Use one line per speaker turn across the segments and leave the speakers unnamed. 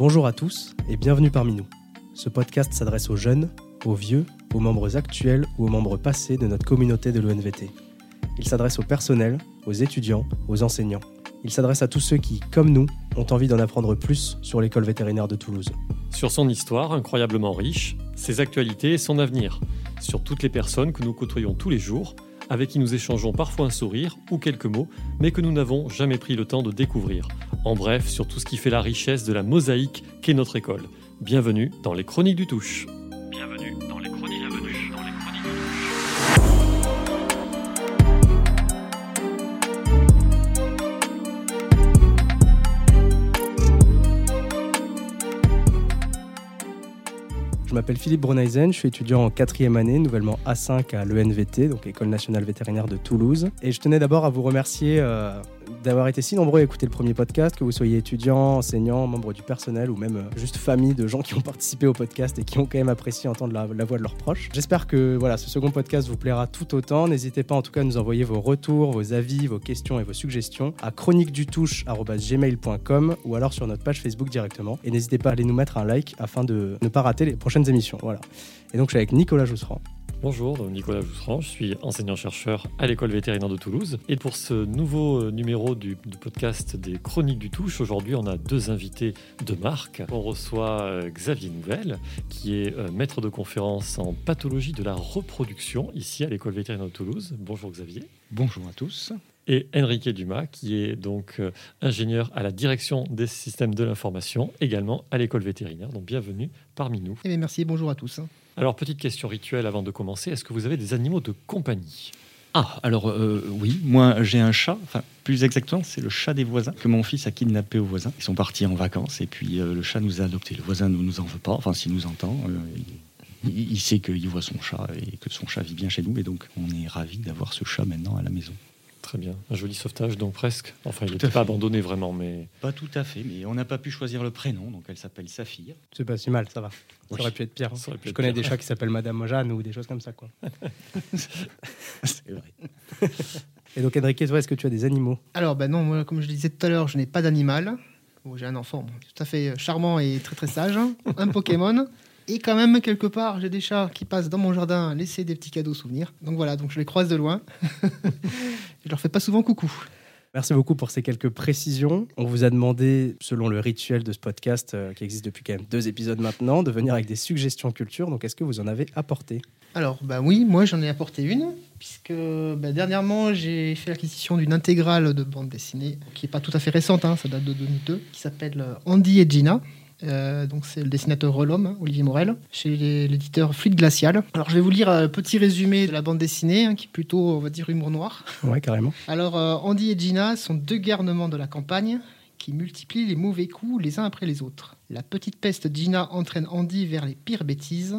Bonjour à tous et bienvenue parmi nous. Ce podcast s'adresse aux jeunes, aux vieux, aux membres actuels ou aux membres passés de notre communauté de l'ONVT. Il s'adresse au personnel, aux étudiants, aux enseignants. Il s'adresse à tous ceux qui, comme nous, ont envie d'en apprendre plus sur l'école vétérinaire de Toulouse.
Sur son histoire incroyablement riche, ses actualités et son avenir. Sur toutes les personnes que nous côtoyons tous les jours, avec qui nous échangeons parfois un sourire ou quelques mots, mais que nous n'avons jamais pris le temps de découvrir. En bref, sur tout ce qui fait la richesse de la mosaïque qu'est notre école. Bienvenue dans les Chroniques du Touche. Bienvenue dans les Chroniques, Bienvenue dans les Chroniques du Touche.
Je m'appelle Philippe Bruneisen, je suis étudiant en quatrième année, nouvellement A5 à l'ENVT, donc École nationale vétérinaire de Toulouse. Et je tenais d'abord à vous remercier euh, d'avoir été si nombreux à écouter le premier podcast, que vous soyez étudiant, enseignant, membre du personnel ou même euh, juste famille de gens qui ont participé au podcast et qui ont quand même apprécié entendre la, voix de leurs proches. J'espère que voilà, ce second podcast vous plaira tout autant. N'hésitez pas en tout cas à nous envoyer vos retours, vos avis, vos questions et vos suggestions à chroniquedutouche.gmail.com ou alors sur notre page Facebook directement. Et n'hésitez pas à aller nous mettre un like afin de ne pas rater les prochaines émissions. Voilà. Et donc je suis avec Nicolas Jousserand.
Bonjour, Nicolas Jousserand, je suis enseignant-chercheur à l'école vétérinaire de Toulouse. Et pour ce nouveau euh, numéro du, podcast des Chroniques du Touche, aujourd'hui on a deux invités de marque. On reçoit euh, Xavier Nouvel, qui est euh, maître de conférence en pathologie de la reproduction ici à l'école vétérinaire de Toulouse. Bonjour Xavier.
Bonjour à tous.
Et Enrique Dumas, qui est donc euh, ingénieur à la direction des systèmes de l'information, également à l'école vétérinaire. Donc bienvenue parmi nous.
Eh bien, merci, bonjour à tous.
Alors, petite question rituelle avant de commencer. Est-ce que vous avez des animaux de compagnie?
Ah, alors euh, oui, moi j'ai un chat, enfin plus exactement c'est le chat des voisins que mon fils a kidnappé aux voisins. Ils sont partis en vacances et puis euh, le chat nous a adoptés. Le voisin ne nous en veut pas, enfin s'il nous entend, euh, il, il sait qu'il voit son chat et que son chat vit bien chez nous et donc on est ravis d'avoir ce chat maintenant à la maison.
Très bien. Un joli sauvetage, donc presque. Enfin, il n'était pas
fait.
abandonné vraiment, mais
Pas tout à fait, mais on n'a pas pu choisir le prénom, donc elle s'appelle Saphir.
C'est pas si mal, ça va. Ça aurait pu être pire. hein.
Pu
Je
être
connais
pire.
des chats qui s'appellent Madame Jeanne ou des choses comme ça. Quoi.
c'est vrai.
Et donc, Enrique, toi, est-ce que tu as des animaux?
Alors, ben non, moi, comme je le disais tout à l'heure, je n'ai pas d'animal. Bon, j'ai un enfant bon, tout à fait charmant et très très sage, un Pokémon. Et quand même, quelque part, j'ai des chats qui passent dans mon jardin laisser des petits cadeaux souvenirs. Donc voilà, donc je les croise de loin. je leur fais pas souvent coucou.
Merci beaucoup pour ces quelques précisions. On vous a demandé, selon le rituel de ce podcast euh, qui existe depuis quand même deux épisodes maintenant, de venir avec des suggestions culture. Donc, est-ce que vous en avez apporté?
Alors, bah oui, moi j'en ai apporté une, puisque bah, dernièrement j'ai fait l'acquisition d'une intégrale de bande dessinée, qui n'est pas tout à fait récente, hein, ça date de 2002, qui s'appelle euh, Andy et Gina. Euh, donc c'est le dessinateur Relhomme, hein, Olivier Morel, chez l'éditeur Fluide Glacial. Alors je vais vous lire un petit résumé de la bande dessinée, hein, qui est plutôt, on va dire, humour noir.
Ouais, carrément.
Alors euh, Andy et Gina sont deux garnements de la campagne qui multiplient les mauvais coups les uns après les autres. La petite peste Gina entraîne Andy vers les pires bêtises,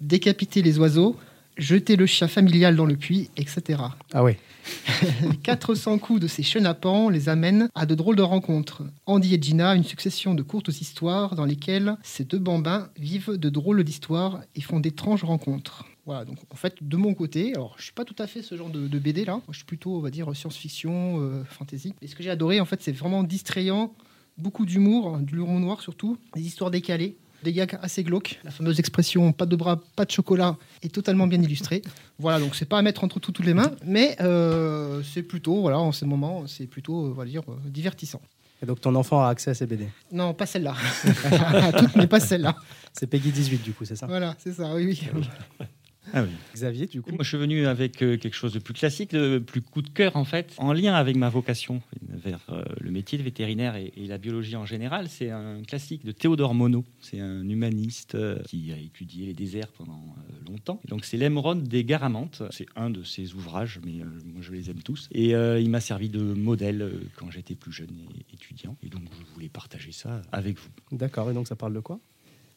décapiter les oiseaux, jeter le chien familial dans le puits, etc.
Ah ouais.
Les 400 coups de ces chenapans les amènent à de drôles de rencontres. Andy et Gina, une succession de courtes histoires dans lesquelles ces deux bambins vivent de drôles d'histoires et font d'étranges rencontres. Voilà, donc en fait, de mon côté, alors je suis pas tout à fait ce genre de, BD là, je suis plutôt, on va dire, science-fiction, euh, fantasy. Et ce que j'ai adoré, en fait, c'est vraiment distrayant, beaucoup d'humour, du l'humour noir surtout, des histoires décalées, des gags assez glauques. La fameuse expression pas de bras, pas de chocolat est totalement bien illustrée. Voilà, donc c'est pas à mettre entre tout- toutes les mains, mais euh, c'est plutôt, voilà, en ce moment, c'est plutôt, on va dire, euh, divertissant.
Et donc, ton enfant a accès à ces BD.
Non, pas celle-là. Toutes, mais pas celle-là.
C'est Peggy 18, du coup, c'est ça?
Voilà, c'est ça, oui, oui.
Ah oui.
Xavier, du coup
Moi, je suis venu avec euh, quelque chose de plus classique, de plus coup de cœur en fait, en lien avec ma vocation vers euh, le métier de vétérinaire et, et la biologie en général. C'est un classique de Théodore Monod. C'est un humaniste euh, qui a étudié les déserts pendant longtemps. Et donc, c'est l'Émeraude des Garamantes. C'est un de ses ouvrages, mais euh, moi, je les aime tous. Et euh, il m'a servi de modèle quand j'étais plus jeune et étudiant. Et donc, je voulais partager ça avec vous.
D'accord, et donc ça parle de quoi?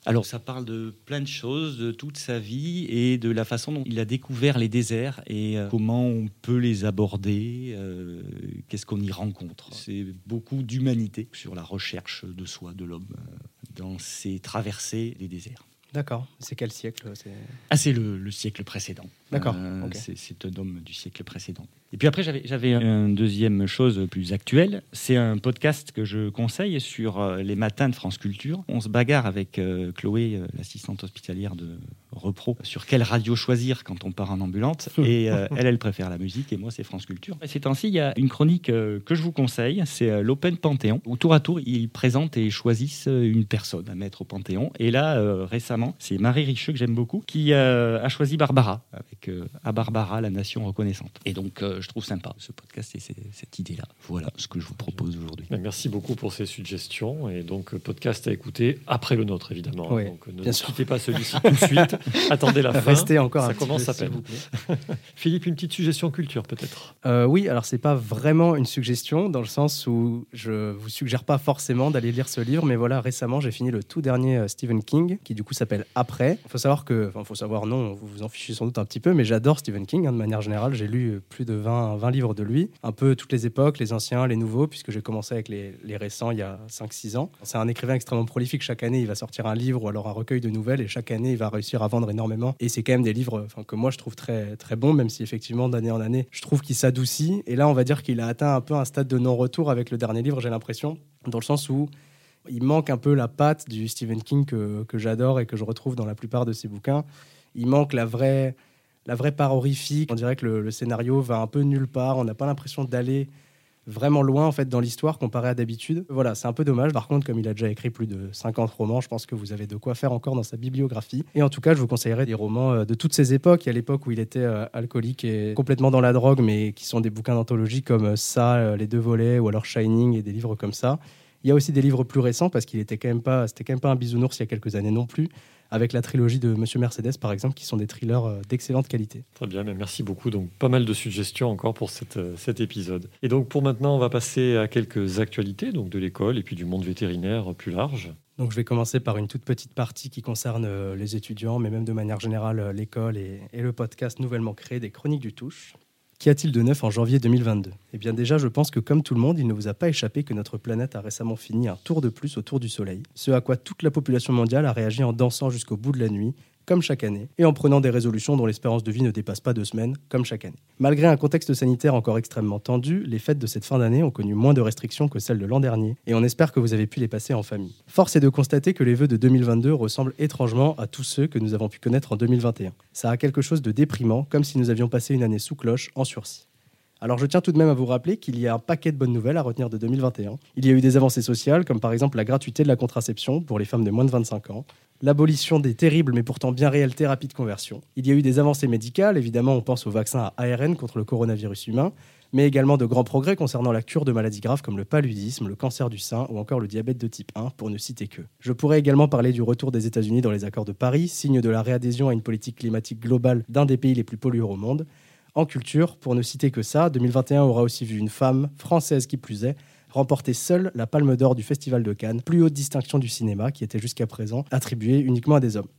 Alors, ça parle de plein de choses, de toute sa vie et de la façon dont il a découvert les déserts et euh, comment on peut les aborder, euh, qu'est-ce qu'on y rencontre. C'est beaucoup d'humanité sur la recherche de soi, de l'homme, euh, dans ses traversées des déserts.
D'accord. C'est quel siècle? C'est...
Ah, c'est le, le siècle précédent.
D'accord,
Euh, c'est, c'est un homme du siècle précédent. Et puis après, j'avais, une deuxième chose plus actuelle. C'est un podcast que je conseille sur euh, les matins de France Culture. On se bagarre avec euh, Chloé, l'assistante hospitalière de Repro, sur quelle radio choisir quand on part en ambulante. Et euh, elle, elle préfère la musique et moi, c'est France Culture. Et ces temps-ci, il y a une chronique que je vous conseille. C'est l'Open Panthéon, où tour à tour, ils présentent et choisissent une personne à mettre au Panthéon. Et là, récemment, c'est Marie Richeux, que j'aime beaucoup, qui a choisi Barbara, avec euh, À Barbara, la nation reconnaissante. Et donc, euh, je trouve sympa ce podcast et c'est- cette idée-là. Voilà ce que je vous propose aujourd'hui.
Merci beaucoup pour ces suggestions. Et donc, euh, podcast à écouter après le nôtre, évidemment.
Oui,
donc, euh, ne quittez pas celui-ci tout de suite. Attendez la fin.
Restez encore un
Ça
petit
commence
peu,
à peine. Philippe, une petite suggestion culture, peut-être?
Euh, oui, alors c'est pas vraiment une suggestion dans le sens où je vous suggère pas forcément d'aller lire ce livre, mais voilà, récemment j'ai fini le tout dernier Stephen King qui du coup s'appelle Après. Il faut savoir que, enfin, faut savoir non, vous vous en fichez sans doute un petit peu, mais j'adore Stephen King hein, de manière générale. J'ai lu euh, plus de 20, 20 livres de lui, un peu toutes les époques, les anciens, les nouveaux, puisque j'ai commencé avec les, récents il y a 5-6 ans. C'est un écrivain extrêmement prolifique. Chaque année, il va sortir un livre ou alors un recueil de nouvelles et chaque année, il va réussir à vendre énormément. Et c'est quand même des livres que moi je trouve très, très bons, même si effectivement d'année en année, je trouve qu'il s'adoucit. Et là, on va dire qu'il a atteint un peu un stade de non-retour avec le dernier livre, j'ai l'impression, dans le sens où il manque un peu la patte du Stephen King que j'adore et que je retrouve dans la plupart de ses bouquins. Il manque la vraie, la vraie part horrifique. On dirait que le, scénario va un peu nulle part. On n'a pas l'impression d'aller vraiment loin en fait dans l'histoire comparé à d'habitude. Voilà, c'est un peu dommage. Par contre, comme il a déjà écrit plus de 50 romans, je pense que vous avez de quoi faire encore dans sa bibliographie. Et en tout cas, je vous conseillerais des romans euh, de toutes ces époques. Il y a l'époque où il était euh, alcoolique et complètement dans la drogue, mais qui sont des bouquins d'anthologie comme euh, ça, Les Deux Volets ou alors Shining et des livres comme ça. Il y a aussi des livres plus récents parce qu'il était quand même pas, c'était quand même pas un bisounours il y a quelques années non plus, avec la trilogie de Monsieur Mercedes par exemple, qui sont des thrillers euh, d'excellente qualité.
Très bien, merci beaucoup. Donc, pas mal de suggestions encore pour cette, euh, cet épisode. Et donc, pour maintenant, on va passer à quelques actualités donc de l'école et puis du monde vétérinaire plus large.
Donc je vais commencer par une toute petite partie qui concerne euh, les étudiants, mais même de manière générale l'école et, et le podcast nouvellement créé des Chroniques du Touche. Qu'y a-t-il de neuf en janvier 2022 Eh bien déjà, je pense que comme tout le monde, il ne vous a pas échappé que notre planète a récemment fini un tour de plus autour du Soleil, ce à quoi toute la population mondiale a réagi en dansant jusqu'au bout de la nuit, comme chaque année, et en prenant des résolutions dont l'espérance de vie ne dépasse pas deux semaines, comme chaque année. Malgré un contexte sanitaire encore extrêmement tendu, les fêtes de cette fin d'année ont connu moins de restrictions que celles de l'an dernier, et on espère que vous avez pu les passer en famille. Force est de constater que les vœux de 2022 ressemblent étrangement à tous ceux que nous avons pu connaître en 2021. Ça a quelque chose de déprimant, comme si nous avions passé une année sous cloche, en sursis. Alors je tiens tout de même à vous rappeler qu'il y a un paquet de bonnes nouvelles à retenir de 2021. Il y a eu des avancées sociales, comme par exemple la gratuité de la contraception pour les femmes de moins de 25 ans, l'abolition des terribles mais pourtant bien réelles thérapies de conversion. Il y a eu des avancées médicales, évidemment on pense au vaccin à ARN contre le coronavirus humain, mais également de grands progrès concernant la cure de maladies graves comme le paludisme, le cancer du sein ou encore le diabète de type 1, pour ne citer que. Je pourrais également parler du retour des États-Unis dans les accords de Paris, signe de la réadhésion à une politique climatique globale d'un des pays les plus pollueurs au monde. En culture, pour ne citer que ça, 2021 aura aussi vu une femme, française qui plus est, remporter seule la Palme d'Or du Festival de Cannes, plus haute distinction du cinéma qui était jusqu'à présent attribuée uniquement à des hommes.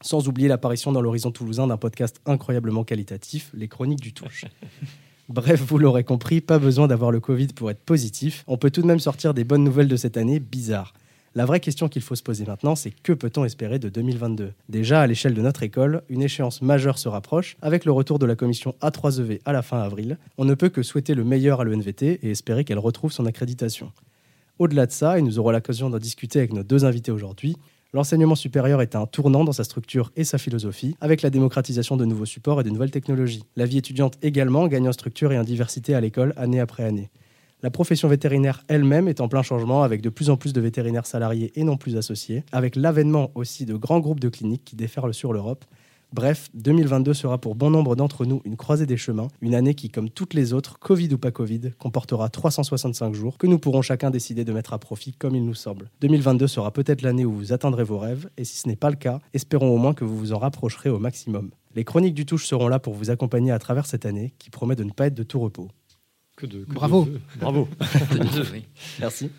Sans oublier l'apparition dans l'horizon toulousain d'un podcast incroyablement qualitatif, Les Chroniques du Touche. Bref, vous l'aurez compris, pas besoin d'avoir le Covid pour être positif. On peut tout de même sortir des bonnes nouvelles de cette année bizarre. La vraie question qu'il faut se poser maintenant, c'est que peut-on espérer de 2022 Déjà, à l'échelle de notre école, une échéance majeure se rapproche, avec le retour de la commission A3EV à la fin avril. On ne peut que souhaiter le meilleur à l'ENVT et espérer qu'elle retrouve son accréditation. Au-delà de ça, et nous aurons l'occasion d'en discuter avec nos deux invités aujourd'hui, l'enseignement supérieur est un tournant dans sa structure et sa philosophie, avec la démocratisation de nouveaux supports et de nouvelles technologies. La vie étudiante également gagne en structure et en diversité à l'école année après année. La profession vétérinaire elle-même est en plein changement avec de plus en plus de vétérinaires salariés et non plus associés, avec l'avènement aussi de grands groupes de cliniques qui déferlent sur l'Europe. Bref, 2022 sera pour bon nombre d'entre nous une croisée des chemins, une année qui, comme toutes les autres, Covid ou pas Covid, comportera 365 jours que nous pourrons chacun décider de mettre à profit comme il nous semble. 2022 sera peut-être l'année où vous atteindrez vos rêves, et si ce n'est pas le cas, espérons au moins que vous vous en rapprocherez au maximum. Les chroniques du touche seront là pour vous accompagner à travers cette année, qui promet de ne pas être de tout repos.
Que de, que
Bravo.
de. Bravo.
Oui.
Merci.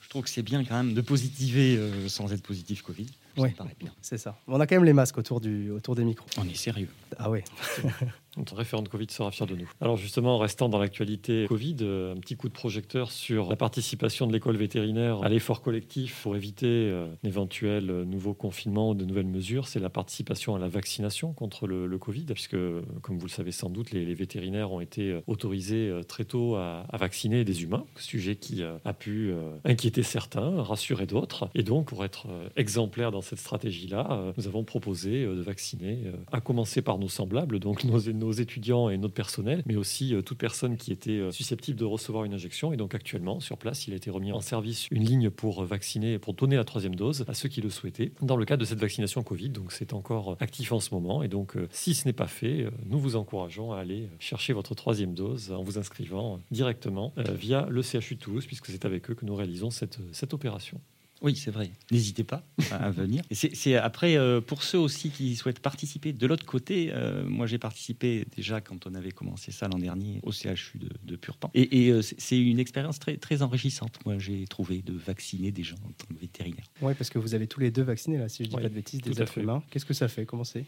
Je trouve que c'est bien quand même de positiver euh, sans être positif Covid. Bien.
C'est ça. On a quand même les masques autour, du, autour des micros.
On est sérieux.
Ah ouais.
Notre référente Covid sera fière de nous. Alors justement, en restant dans l'actualité Covid, euh, un petit coup de projecteur sur la participation de l'école vétérinaire à l'effort collectif pour éviter euh, d'éventuels euh, nouveaux confinements ou de nouvelles mesures, c'est la participation à la vaccination contre le, le Covid, puisque, comme vous le savez sans doute, les, vétérinaires ont été autorisés très tôt à, à vacciner des humains, sujet qui a pu inquiéter certains, rassurer d'autres. Et donc, pour être exemplaire dans cette stratégie-là, nous avons proposé de vacciner, à commencer par nos semblables, donc nos, nos étudiants et notre personnel, mais aussi toute personne qui était susceptible de recevoir une injection. Et donc, actuellement, sur place, il a été remis en service une ligne pour vacciner, pour donner la troisième dose à ceux qui le souhaitaient dans le cadre de cette vaccination Covid. Donc, c'est encore actif en ce moment. Et donc, si ce n'est pas fait, nous vous encourageons à aller chercher votre troisième dose en vous inscrivant directement via le CHU de Toulouse, puisque c'est avec eux que nous réalisons cette, cette opération.
Oui, c'est vrai. N'hésitez pas à venir. C'est après, euh, pour ceux aussi qui souhaitent participer de l'autre côté, euh, moi j'ai participé déjà quand on avait commencé ça l'an dernier au CHU de, de Purpan. Et, et euh, c'est une expérience très, très enrichissante, moi j'ai trouvé, de vacciner des gens en tant que vétérinaire.
Oui, parce que vous avez tous les deux vacciné, là, si je dis pas de bêtises, des êtres humains. Qu'est-ce que ça fait? Comment c'est?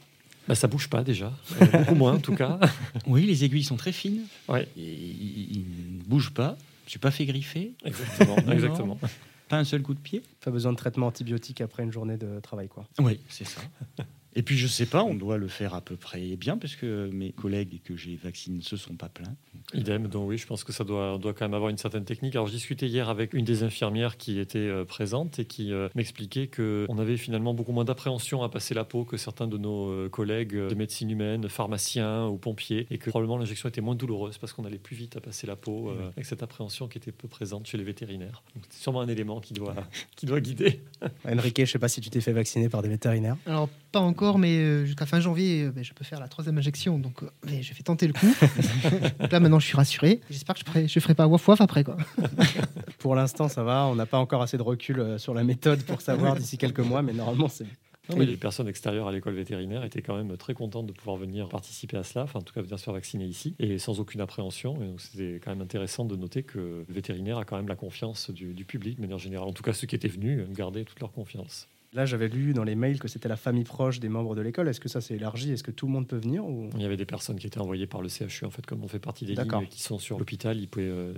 Bah, ça bouge pas déjà, beaucoup moins en tout cas.
Oui, les aiguilles sont très fines.
Ouais.
Et ils ils ne bougent pas. Je suis pas fait griffer.
Exactement, exactement.
Pas un seul coup de pied?
Pas besoin de traitement antibiotique après une journée de travail, quoi.
Oui, c'est ça. Et puis je sais pas, on doit le faire à peu près bien parce que mes collègues que j'ai vaccinés ne se sont pas plaints.
Idem, donc oui, je pense que ça doit, on doit quand même avoir une certaine technique. Alors, je discutais hier avec une des infirmières qui était euh, présente et qui euh, m'expliquait qu'on avait finalement beaucoup moins d'appréhension à passer la peau que certains de nos euh, collègues de médecine humaine, pharmaciens ou pompiers, et que probablement l'injection était moins douloureuse parce qu'on allait plus vite à passer la peau euh, avec cette appréhension qui était peu présente chez les vétérinaires. Donc, c'est sûrement un élément qui doit, qui doit guider.
Enrique, je sais pas si tu t'es fait vacciner par des vétérinaires.
Alors, pas encore, mais euh, jusqu'à fin janvier, euh, ben, je peux faire la troisième injection. Donc, euh, mais je vais tenter le coup. Donc là, maintenant, je suis rassuré. J'espère que je ferai, je ferai pas waf waf après. Quoi.
Pour l'instant, ça va. On n'a pas encore assez de recul euh, sur la méthode pour savoir d'ici quelques mois, mais normalement, c'est.
Oui, les personnes extérieures à l'école vétérinaire étaient quand même très contentes de pouvoir venir participer à cela, enfin en tout cas venir se faire vacciner ici, et sans aucune appréhension. Et donc c'était quand même intéressant de noter que le vétérinaire a quand même la confiance du, du public de manière générale. En tout cas, ceux qui étaient venus euh, gardaient toute leur confiance.
Là, j'avais lu dans les mails que c'était la famille proche des membres de l'école. Est-ce que ça s'est élargi? Est-ce que tout le monde peut venir ou...
Il y avait des personnes qui étaient envoyées par le CHU, en fait, comme on fait partie des lignes qui sont sur l'hôpital, ils pouvaient... euh,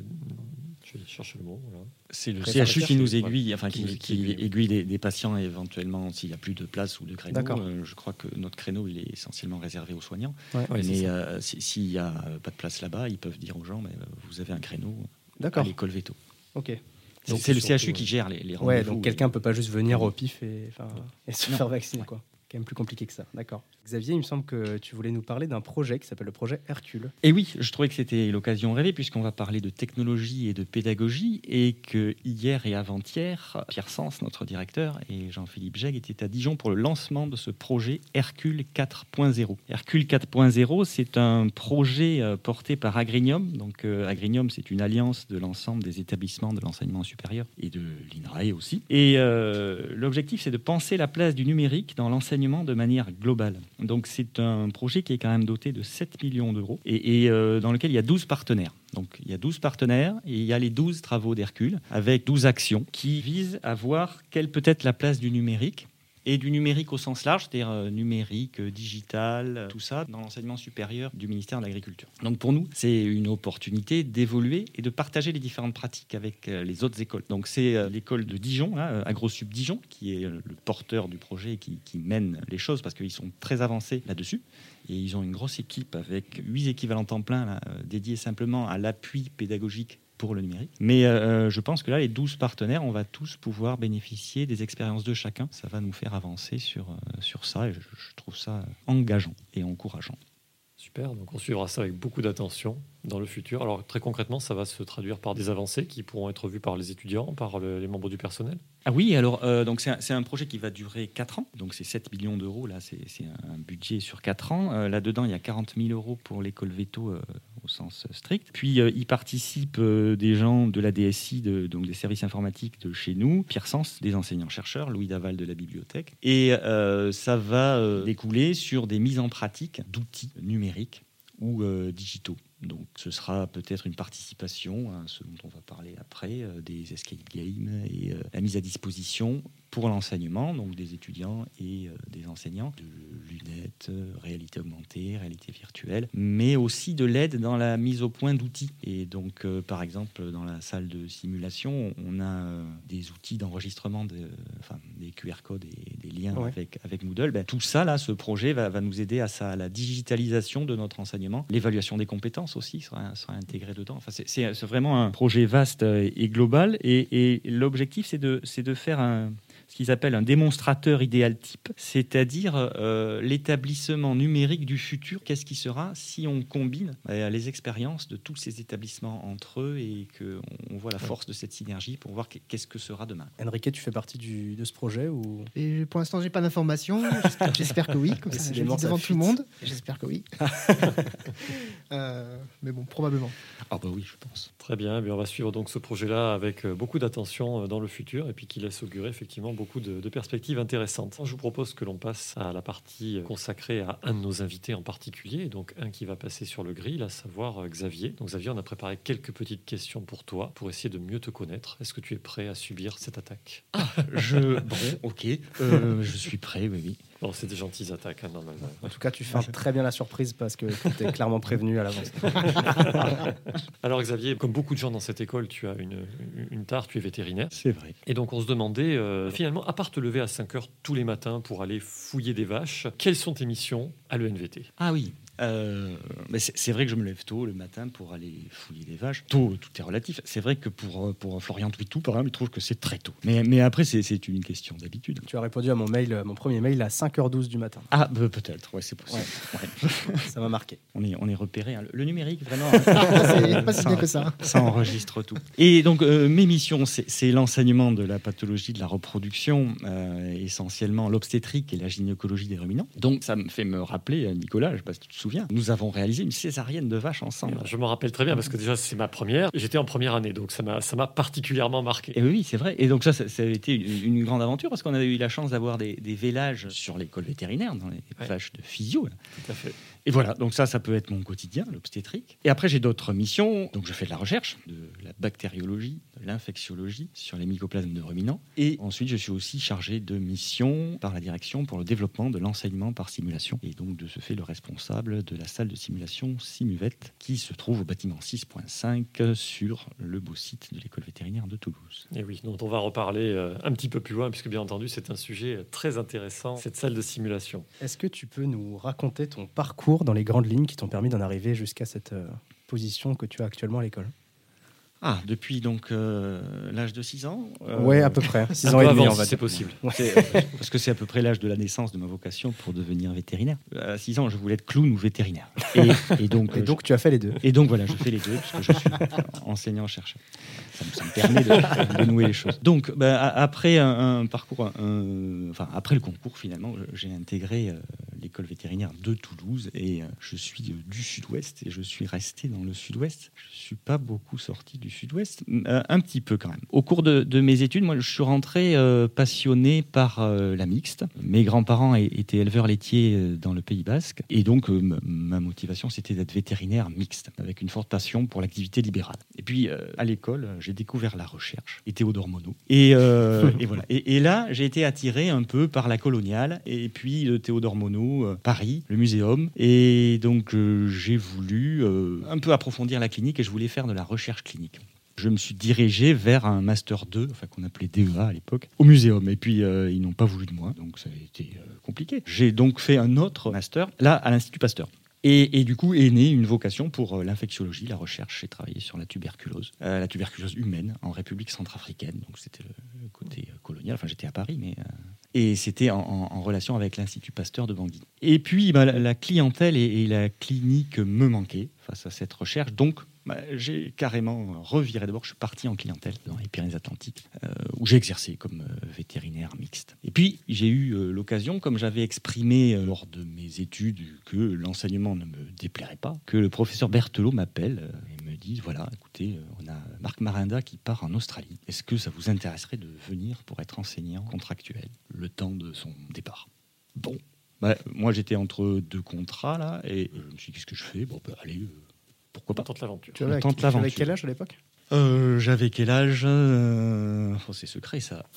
je vais chercher le mot. voilà.
C'est le
Préfère
CHU qui nous aiguille, enfin
Qui
aiguille des, des patients éventuellement s'il n'y a plus de place ou de créneau.
D'accord.
Euh, je crois que notre créneau il est essentiellement réservé aux soignants.
Ouais.
Ouais, c'est
Mais euh, si- s'il n'y a pas de place là-bas, ils peuvent dire aux gens mais, euh, vous avez un créneau à l'école veto.
Ok.
C'est
Donc,
c'est le CHU qui
euh,
gère les, les rendez-vous.
Ouais, donc quelqu'un peut pas juste venir
Oui.
au pif et, et se
Non.
faire vacciner, quoi. Quand même plus compliqué que ça. D'accord. Xavier, il me semble que tu voulais nous parler d'un projet qui s'appelle le projet Hercule.
Et oui, je trouvais que c'était l'occasion rêvée puisqu'on va parler de technologie et de pédagogie et que hier et avant-hier, Pierre Sens, notre directeur, et Jean-Philippe Jegg étaient à Dijon pour le lancement de ce projet Hercule 4.0. Hercule 4.0, c'est un projet euh, porté par Agrinium. Donc euh, Agrinium, c'est une alliance de l'ensemble des établissements de l'enseignement supérieur et de l'INRAE aussi. Et euh, l'objectif, c'est de penser la place du numérique dans l'enseignement de manière globale. Donc c'est un projet qui est quand même doté de 7 millions d'euros et, euh, dans lequel il y a 12 partenaires. Donc il y a 12 partenaires et il y a les 12 travaux d'Hercule avec 12 actions qui visent à voir quelle peut être la place du numérique et du numérique au sens large, c'est-à-dire euh, numérique, euh, digital, euh, tout ça, dans l'enseignement supérieur du ministère de l'Agriculture. Donc pour nous, c'est une opportunité d'évoluer et de partager les différentes pratiques avec les autres écoles. Donc c'est l'école de Dijon, là, euh, AgroSup Dijon, qui est le porteur du projet et qui, qui mène les choses parce qu'ils sont très avancés là-dessus. Et ils ont une grosse équipe avec huit équivalents temps plein dédiés simplement à l'appui pédagogique pour le numérique. Mais euh, je pense que là, les 12 partenaires, on va tous pouvoir bénéficier des expériences de chacun. Ça va nous faire avancer sur, euh, sur ça et je, je trouve ça engageant et encourageant.
Super, donc on suivra ça avec beaucoup d'attention dans le futur. Alors très concrètement, ça va se traduire par des avancées qui pourront être vues par les étudiants, par le- les membres du personnel?
Ah oui, alors euh, donc c'est un, c'est un projet qui va durer 4 ans, donc c'est 7 millions d'euros, là c'est c'est un budget sur 4 ans. Euh, Là-dedans, il y a 40 000 euros pour l'école veto euh, au sens strict. Puis euh, y participent euh, des gens de la DSI, donc des services informatiques de chez nous, Pierre Sens, des enseignants-chercheurs, Louis Daval de la bibliothèque. Et euh, ça va euh, découler sur des mises en pratique d'outils numériques ou euh, digitaux. Donc ce sera peut-être une participation ce dont on va parler après, euh, des escape games et euh, la mise à disposition pour l'enseignement, donc des étudiants et euh, des enseignants, de lunettes, euh, réalité augmentée, réalité virtuelle, mais aussi de l'aide dans la mise au point d'outils. Et donc, euh, par exemple, dans la salle de simulation, on a des outils d'enregistrement, de, enfin, des QR codes et des liens avec, avec Moodle. Ben, tout ça, là, ce projet va, va nous aider à, ça, la digitalisation de notre enseignement. L'évaluation des compétences aussi sera, sera intégrée dedans. Enfin, c'est vraiment un projet vaste et global. Et, et l'objectif, c'est de, de faire un qu'ils appellent un démonstrateur idéal type, c'est-à-dire euh, l'établissement numérique du futur. Qu'est-ce qui sera si on combine euh, les expériences de tous ces établissements entre eux et qu'on voit la force de cette synergie pour voir qu'est-ce que sera demain?
Enrique, tu fais partie du, de ce projet ou?
Et Pour l'instant, j'ai pas d'informations. J'espère que oui. Comme ça, je devant tout le monde. J'espère que oui. Euh, mais bon, probablement.
Ah bah oui, je pense.
Très bien. Eh on va suivre donc ce projet-là avec beaucoup d'attention dans le futur et puis qui laisse augurer effectivement beaucoup de, perspectives intéressantes. Je vous propose que l'on passe à la partie consacrée à un de nos invités en particulier, donc un qui va passer sur le grill, à savoir euh, Xavier. Donc Xavier, on a préparé quelques petites questions pour toi, pour essayer de mieux te connaître. Est-ce que tu es prêt à subir cette attaque?
Ah, je... Bon, ok. Euh, je suis prêt, oui, oui.
Bon, c'est des gentilles attaques, hein, normalement.
En tout cas, tu fais très bien la surprise parce que tu es clairement prévenu à l'avance.
Alors, Xavier, comme beaucoup de gens dans cette école, tu as une, une tare, tu es vétérinaire.
C'est vrai.
Et donc, on se demandait, euh, finalement, à part te lever à 5 heures tous les matins pour aller fouiller des vaches, quelles sont tes missions à l'ENVT
Ah oui, euh, mais c'est vrai que je me lève tôt le matin pour aller fouiller les vaches. Tôt, tout est relatif. C'est vrai que pour, euh, pour Florian Twitou, par exemple, il trouve que c'est très tôt. Mais, mais après, c'est une question d'habitude.
Tu as répondu à mon mail, mon premier mail à 5h12 du matin.
Ah, bah, peut-être, ouais, c'est possible.
ça m'a marqué.
On est, on est repéré. Hein. Le, numérique, vraiment.
c'est pas si bien que ça.
Ça enregistre tout. Et donc, euh, mes missions, c'est l'enseignement de la pathologie de la reproduction, essentiellement l'obstétrique et la gynécologie des ruminants. Donc, ça me fait me rappeler, Nicolas, je ne sais souviens, nous avons réalisé une césarienne de vache ensemble.
Je me rappelle très bien parce que déjà c'est ma première. J'étais en première année, donc ça m'a particulièrement marqué.
Et oui, c'est vrai. Et donc ça, ça, a été une, grande aventure parce qu'on avait eu la chance d'avoir des, des vélages sur l'école vétérinaire dans les vaches de physio.
Tout à fait.
Et voilà, donc ça, ça peut être mon quotidien, l'obstétrique. Et après, j'ai d'autres missions. Donc, je fais de la recherche, de la bactériologie, de l'infectiologie sur les mycoplasmes de ruminants. Et ensuite, je suis aussi chargé de missions par la direction pour le développement de l'enseignement par simulation. Et donc, de ce fait, le responsable de la salle de simulation Simuvette, qui se trouve au bâtiment 6.5 sur le beau site de l'école vétérinaire de Toulouse.
Et oui, dont on va reparler euh, un petit peu plus loin, puisque bien entendu, c'est un sujet très intéressant, cette salle de simulation.
Est-ce que tu peux nous raconter ton parcours dans les grandes lignes qui t'ont permis d'en arriver jusqu'à cette euh, position que tu as actuellement à l'école
ah, depuis donc euh, l'âge de 6 ans
euh, Oui, à peu près. 6 ans et demi,
c'est possible.
Parce que c'est à peu près l'âge de la naissance de ma vocation pour devenir vétérinaire. À 6 ans, je voulais être clown ou vétérinaire.
Et, donc, et donc tu as fait les deux.
Et donc voilà, je fais les deux, parce que je suis enseignant-chercheur. Ça, me permet de, nouer les choses. Donc, bah, après un, parcours, enfin, après le concours, finalement, j'ai intégré l'école vétérinaire de Toulouse et je suis du sud-ouest et je suis resté dans le sud-ouest. Je ne suis pas beaucoup sorti du sud-ouest euh, Un petit peu quand même. Au cours de, mes études, moi, je suis rentré euh, passionné par euh, la mixte. Mes grands-parents étaient éleveurs laitiers dans le Pays Basque. Et donc, ma motivation, c'était d'être vétérinaire mixte, avec une forte passion pour l'activité libérale. Et puis, à l'école, j'ai découvert la recherche et Théodore Monod. Et, et voilà. Et, là, j'ai été attiré un peu par la coloniale. Et puis, Théodore Monod, Paris, le muséum. Et donc, j'ai voulu un peu approfondir la clinique et je voulais faire de la recherche clinique je me suis dirigé vers un master 2, enfin qu'on appelait DEA à l'époque, au muséum. Et puis euh, ils n'ont pas voulu de moi, donc ça a été euh, compliqué. J'ai donc fait un autre master, là à l'Institut Pasteur. Et, du coup est née une vocation pour euh, l'infectiologie, la recherche. J'ai travaillé sur la tuberculose, la tuberculose humaine en République centrafricaine. Donc c'était le, côté colonial. Enfin j'étais à Paris, mais et c'était en, relation avec l'Institut Pasteur de Bangui. Et puis bah, la, clientèle et, la clinique me manquaient face à cette recherche. Donc bah, j'ai carrément reviré. D'abord, je suis parti en clientèle dans les Pyrénées-Atlantiques, euh, où j'ai exercé comme euh, vétérinaire mixte. Et puis, j'ai eu euh, l'occasion, comme j'avais exprimé lors de mes études que l'enseignement ne me déplairait pas, que le professeur Berthelot m'appelle dit voilà, écoutez, on a Marc Marinda qui part en Australie. Est-ce que ça vous intéresserait de venir pour être enseignant contractuel le temps de son départ? Bon. Bah, moi, j'étais entre deux contrats là, et je me suis dit qu'est-ce que je fais? Bon, bah, allez pourquoi pas
Tente l'aventure.
Tu avais, quel âge à l'époque?
Euh, J'avais quel âge? Euh, oh, C'est secret ça.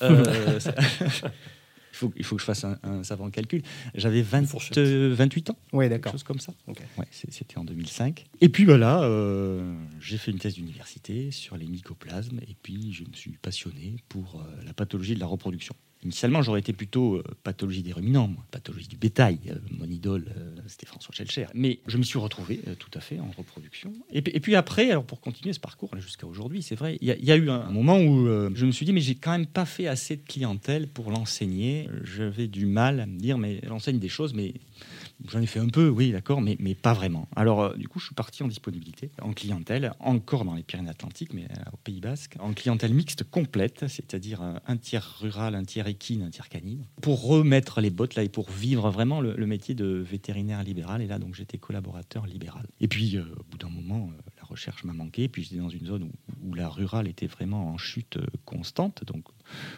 Il, faut, il faut que je fasse un, un savant calcul. J'avais 20
fourchette.
euh, 28 ans.
Oui,
quelque
d'accord.
chose comme ça.
Ok.
Ouais, c'était en 2005. Et puis voilà, euh, j'ai fait une thèse d'université sur les mycoplasmes et puis je me suis passionné pour euh, la pathologie de la reproduction. Initialement, j'aurais été plutôt euh, pathologie des ruminants, pathologie du bétail. Euh, mon idole, euh, c'était François Schelcher. Mais je me suis retrouvé tout à fait en reproduction. Et, puis- après, alors pour continuer ce parcours jusqu'à aujourd'hui, c'est vrai, il y, a- eu un, moment où je me suis dit, mais j'ai quand même pas fait assez de clientèle pour l'enseigner. J'avais du mal à me dire, mais j'enseigne des choses, mais J'en ai fait un peu, oui, d'accord, mais, pas vraiment. Alors, euh, du coup, je suis parti en disponibilité, en clientèle, encore dans les Pyrénées-Atlantiques, mais euh, au Pays Basque, en clientèle mixte complète, c'est-à-dire euh, un tiers rural, un tiers équine, un tiers canine, pour remettre les bottes là et pour vivre vraiment le, métier de vétérinaire libéral. Et là, donc, j'étais collaborateur libéral. Et puis, au bout d'un moment, la recherche m'a manqué, puis j'étais dans une zone où, où la rurale était vraiment en chute euh, constante, donc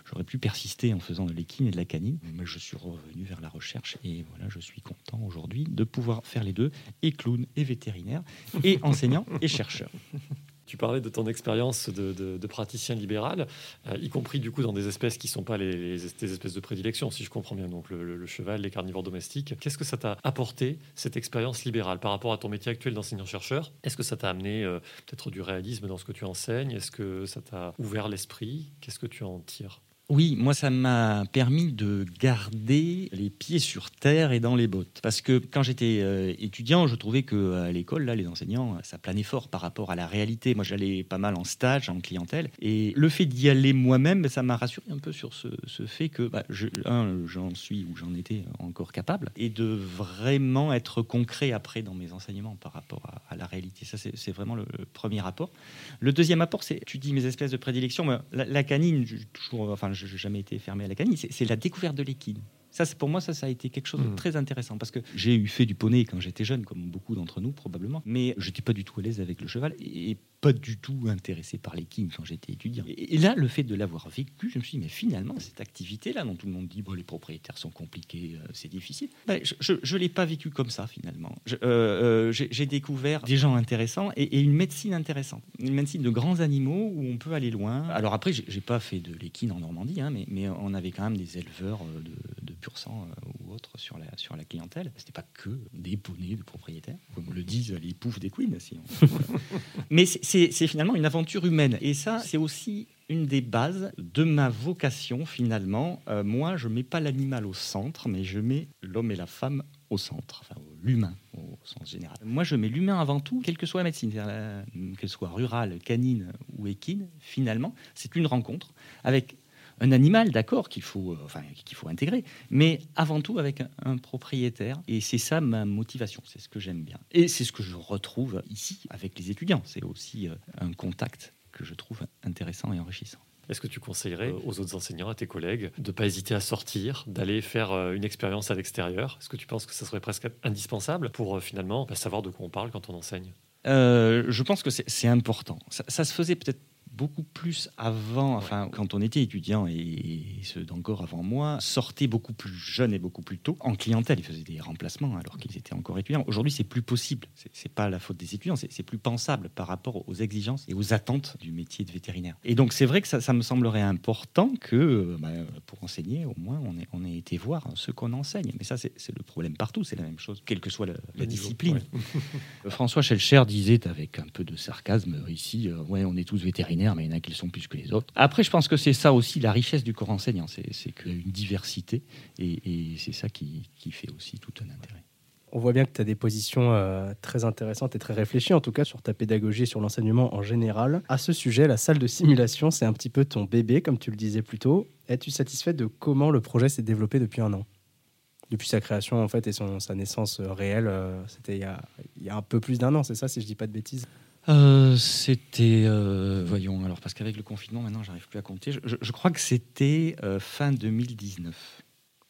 j'aurais pu persister en faisant de l'équine et de la canine, mais je suis revenu vers la recherche et voilà, je suis content aujourd'hui de pouvoir faire les deux, et clown et vétérinaire, et enseignant et chercheur.
Tu parlais de ton expérience de, praticien libéral, euh, y compris du coup dans des espèces qui ne sont pas les, espèces de prédilection, si je comprends bien, donc le cheval, les carnivores domestiques. Qu'est-ce que ça t'a apporté, cette expérience libérale, par rapport à ton métier actuel d'enseignant-chercheur? Est-ce que ça t'a amené euh, peut-être du réalisme dans ce que tu enseignes? Est-ce que ça t'a ouvert l'esprit? Qu'est-ce que tu en tires?
Oui, moi, ça m'a permis de garder les pieds sur terre et dans les bottes. Parce que quand j'étais euh, étudiant, je trouvais que à l'école, là, les enseignants, ça planait fort par rapport à la réalité. Moi, j'allais pas mal en stage, en clientèle. Et le fait d'y aller moi-même, ça m'a rassuré un peu sur ce, fait que, bah, un, j'en suis ou j'en étais encore capable. Et de vraiment être concret après dans mes enseignements par rapport à, la réalité. Ça, c'est vraiment le, premier rapport. Le deuxième apport, c'est, tu dis mes espèces de prédilection, moi, la, la canine, toujours, enfin, je n'ai jamais été fermé à la canine, c'est, la découverte de l'équine. Ça, c'est pour moi, ça, ça a été quelque chose de
Mhm.
très intéressant parce que j'ai eu fait du poney quand j'étais jeune, comme beaucoup d'entre nous probablement, mais j'étais pas du tout à l'aise avec le cheval et pas du tout intéressé par l'équine quand j'étais étudiant. Et, et là, le fait de l'avoir vécu, je me suis dit, mais finalement, cette activité-là, dont tout le monde dit, bon, les propriétaires sont compliqués, euh, c'est difficile, ben, je ne l'ai pas vécu comme ça finalement. Euh, euh, j'ai découvert des gens intéressants et, et une médecine intéressante, une médecine de grands animaux où on peut aller loin. Alors après, j'ai pas fait de l'équine en Normandie, hein, mais, mais on avait quand même des éleveurs de, de pur sang euh, ou autres sur la, sur la clientèle. C'était pas que des poneys de propriétaires, comme le disent les poufs des queens. si on- mais c'est- finalement une aventure humaine. Et ça, c'est aussi une des bases de ma vocation finalement. Euh, moi, je mets pas l'animal au centre, mais je mets l'homme et la femme au centre, enfin l'humain au sens général. Moi, je mets l'humain avant tout, quelle que soit la médecine, qu'elle soit rurale, canine ou équine. Finalement, c'est une rencontre avec un animal, d'accord, qu'il faut, euh, enfin, qu'il faut intégrer, mais avant tout avec un, un propriétaire. Et c'est ça ma motivation, c'est ce que j'aime bien. Et c'est ce que je retrouve ici avec les étudiants. C'est aussi euh, un contact que je trouve intéressant et enrichissant.
Est-ce que tu conseillerais aux autres enseignants, à tes collègues, de ne pas hésiter à sortir, d'aller faire euh, une expérience à l'extérieur? Est-ce que tu penses que ça serait presque indispensable pour euh, finalement bah, savoir de quoi on parle quand on enseigne?
Euh, je pense que c'est c'est important. Ça, ça se faisait peut-être beaucoup plus avant, enfin, quand on était étudiant et, et ceux d'encore avant moi sortaient beaucoup plus jeunes et beaucoup plus tôt en clientèle. Ils faisaient des remplacements alors qu'ils étaient encore étudiants. Aujourd'hui, c'est plus possible. C'est- pas la faute des étudiants, c'est plus pensable par rapport aux exigences et aux attentes du métier de vétérinaire. Et donc, c'est vrai que ça, ça me semblerait important que, euh, bah, pour enseigner, au moins, on ait, on ait été voir ce qu'on enseigne. Mais ça, c'est le problème partout. C'est la même chose, quelle que soit la, discipline.
ouais.
François Schelcher disait avec un peu de sarcasme euh, ici, euh, ouais, on est tous vétérinaires, mais il y en a qui le sont plus que les autres. Après, je pense que c'est ça aussi la richesse du corps enseignant, c'est qu'il y a une diversité, et, c'est ça qui, fait aussi tout un intérêt.
On voit bien que tu as des positions euh, très intéressantes et très réfléchies, en tout cas sur ta pédagogie et sur l'enseignement en général. À ce sujet, la salle de simulation, c'est un petit peu ton bébé, comme tu le disais plus tôt. Es-tu satisfait de comment le projet s'est développé depuis un an? Depuis sa création, en fait, et son, sa naissance euh, réelle, euh, c'était il, y a- il y a un peu plus d'un an, c'est ça, si je dis pas de bêtises?
Euh, c'était, euh, voyons, alors parce qu'avec le confinement, maintenant, j'arrive plus à compter. Je, je- je crois que c'était euh, fin 2019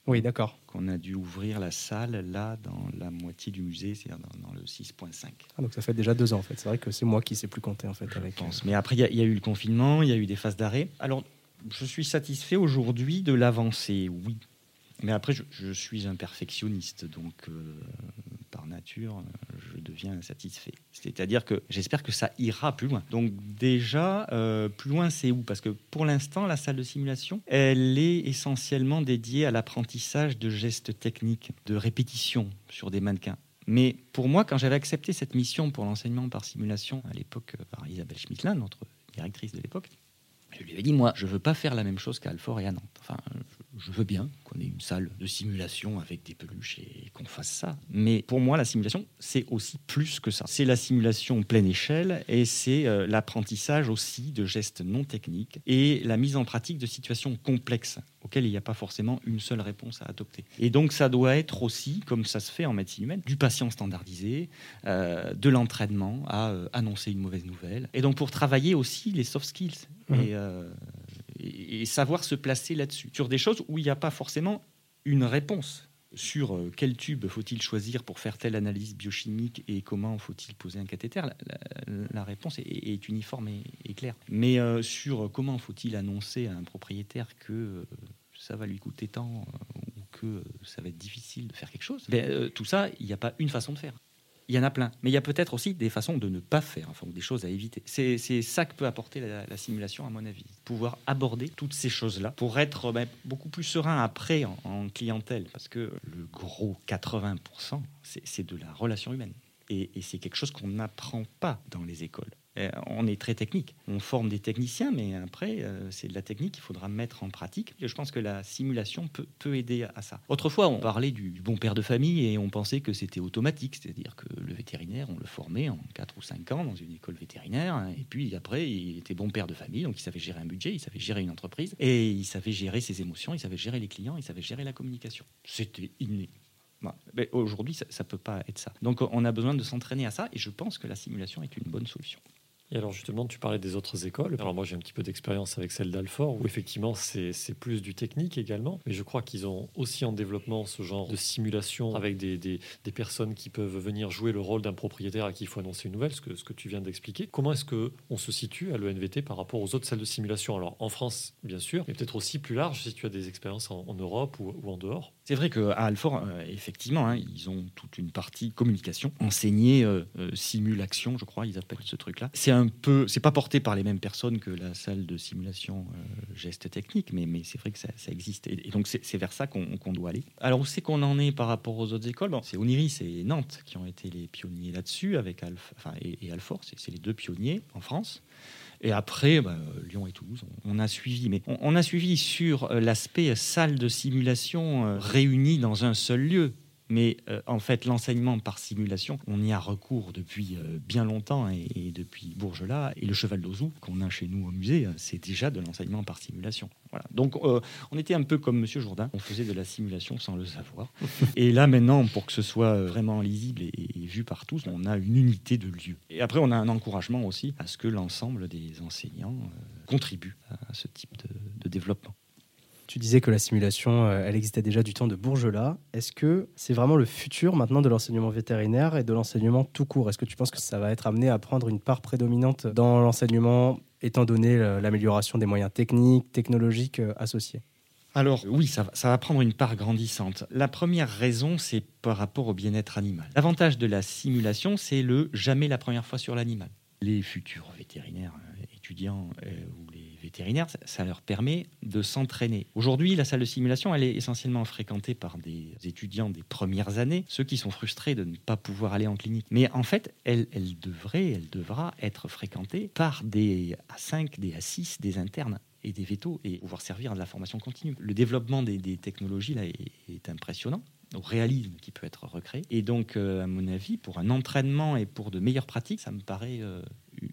Oui, d'accord.
qu'on a dû ouvrir la salle là dans la moitié du musée, c'est-à-dire dans, dans le 6.5.
Ah, donc ça fait déjà deux ans, en fait. C'est vrai que c'est moi qui sais plus compter, en fait.
je
avec,
pense. Mais après, il y a- il y, a eu le confinement, il y a eu des phases d'arrêt. Alors, je suis satisfait aujourd'hui de l'avancée, oui. Mais après, je, je suis un perfectionniste, donc euh, par nature, je deviens satisfait. C'est-à-dire que j'espère que ça ira plus loin. Donc déjà, euh, plus loin, c'est où? Parce que pour l'instant, la salle de simulation, elle est essentiellement dédiée à l'apprentissage de gestes techniques, de répétition sur des mannequins. Mais pour moi, quand j'avais accepté cette mission pour l'enseignement par simulation, à l'époque euh, par Isabelle Schmittlin, notre directrice de l'époque, je lui avais dit, moi, je ne veux pas faire la même chose qu'à Alfort et à Nantes. Enfin, je veux bien qu'on ait une salle de simulation avec des peluches et qu'on fasse ça. Mais pour moi, la simulation, c'est aussi plus que ça. C'est la simulation pleine échelle et c'est euh, l'apprentissage aussi de gestes non techniques et la mise en pratique de situations complexes auxquelles il n'y a pas forcément une seule réponse à adopter. Et donc ça doit être aussi, comme ça se fait en médecine humaine, du patient standardisé, euh, de l'entraînement à euh, annoncer une mauvaise nouvelle. Et donc pour travailler aussi les soft skills. Mmh. Et, et, savoir se placer là-dessus, sur des choses où il n'y a pas forcément une réponse. Sur euh, quel tube faut-il choisir pour faire telle analyse biochimique et comment faut-il poser un cathéter, la, réponse est, uniforme et, claire. Mais euh, sur comment faut-il annoncer à un propriétaire que euh, ça va lui coûter tant ou que ça va être difficile de faire quelque chose, ben, tout ça, il n'y a pas une façon de faire il y en a plein. Mais il y a peut-être aussi des façons de ne pas faire, enfin, des choses à éviter. C'est ça que peut apporter la, simulation, à mon avis. Pouvoir aborder toutes ces choses-là pour être ben, beaucoup plus serein après en, clientèle. Parce que le gros 80%, c'est de la relation humaine. et c'est quelque chose qu'on n'apprend pas dans les écoles. Euh, on est très technique. On forme des techniciens, mais après, euh, c'est de la technique qu'il faudra mettre en pratique. je pense que la simulation peut, aider à ça. Autrefois, on parlait du bon père de famille et on pensait que c'était automatique, c'est-à-dire que le vétérinaire, on le formait en 4 ou 5 ans dans une école vétérinaire, et puis après, il était bon père de famille, donc il savait gérer un budget, il savait gérer une entreprise, et il savait gérer ses émotions, il savait gérer les clients, il savait gérer la communication. C'était inné. Aujourd'hui, ça ne peut pas être ça. Donc on a besoin de s'entraîner à ça, et je pense que la simulation est une bonne solution.
Et alors justement, tu parlais des autres écoles. Alors moi j'ai un petit peu d'expérience avec celle d'Alfort, où effectivement c'est plus du technique également. Mais je crois qu'ils ont aussi en développement ce genre de simulation avec des, personnes qui peuvent venir jouer le rôle d'un propriétaire à qui il faut annoncer une nouvelle, ce que, tu viens d'expliquer. Comment est-ce qu'on se situe à l'ENVT par rapport aux autres salles de simulation? Alors en France, bien sûr, mais peut-être aussi plus large si tu as des expériences en, Europe ou, en dehors.
C'est vrai qu'à Alfort, euh, effectivement, hein, ils ont toute une partie communication, enseigner euh, euh, simulation, je crois, ils appellent ce truc-là. C'est un peu, c'est pas porté par les mêmes personnes que la salle de simulation geste technique, mais, c'est vrai que ça, existe. Et, donc c'est vers ça qu'on doit aller. Alors où c'est qu'on en est par rapport aux autres écoles? C'est Oniris et Nantes qui ont été les pionniers là-dessus, avec Alf, enfin, et, Alfort, c'est les deux pionniers en France. Et après, bah, Lyon et Toulouse, on, a suivi. Mais on, a suivi sur euh, l'aspect salle de simulation euh, réunie dans un seul lieu. Mais euh, en fait, l'enseignement par simulation, on y a recours depuis euh, bien longtemps et, depuis Bourgelat. Et le cheval d'Ozou qu'on a chez nous au musée, euh, c'est déjà de l'enseignement par simulation. Voilà. Donc, on était un peu comme Monsieur Jourdain. On faisait de la simulation sans le savoir. et là, maintenant, pour que ce soit vraiment lisible et, vu par tous, on a une unité de lieu. Et après, on a un encouragement aussi à ce que l'ensemble des enseignants contribuent à ce type de développement.
Tu disais que la simulation, euh, elle existait déjà du temps de Bourgelat. Est-ce que c'est vraiment le futur maintenant de l'enseignement vétérinaire et de l'enseignement tout court? Est-ce que tu penses que ça va être amené à prendre une part prédominante dans l'enseignement, étant donné l'amélioration des moyens techniques, technologiques euh, associés?
Alors oui, ça, va prendre une part grandissante. La première raison, c'est par rapport au bien-être animal. L'avantage de la simulation, c'est le jamais la première fois sur l'animal. Les futurs vétérinaires euh, étudiants vétérinaires, ça leur permet de s'entraîner. Aujourd'hui, la salle de simulation, elle est essentiellement fréquentée par des étudiants des premières années, ceux qui sont frustrés de ne pas pouvoir aller en clinique. Mais en fait, elle, devrait, elle devra être fréquentée par des A5, des A6, des internes et des vétos et pouvoir servir à de la formation continue. Le développement des, technologies là est, impressionnant au réalisme qui peut être recréé. Et donc, euh, à mon avis, pour un entraînement et pour de meilleures pratiques, ça me paraît euh,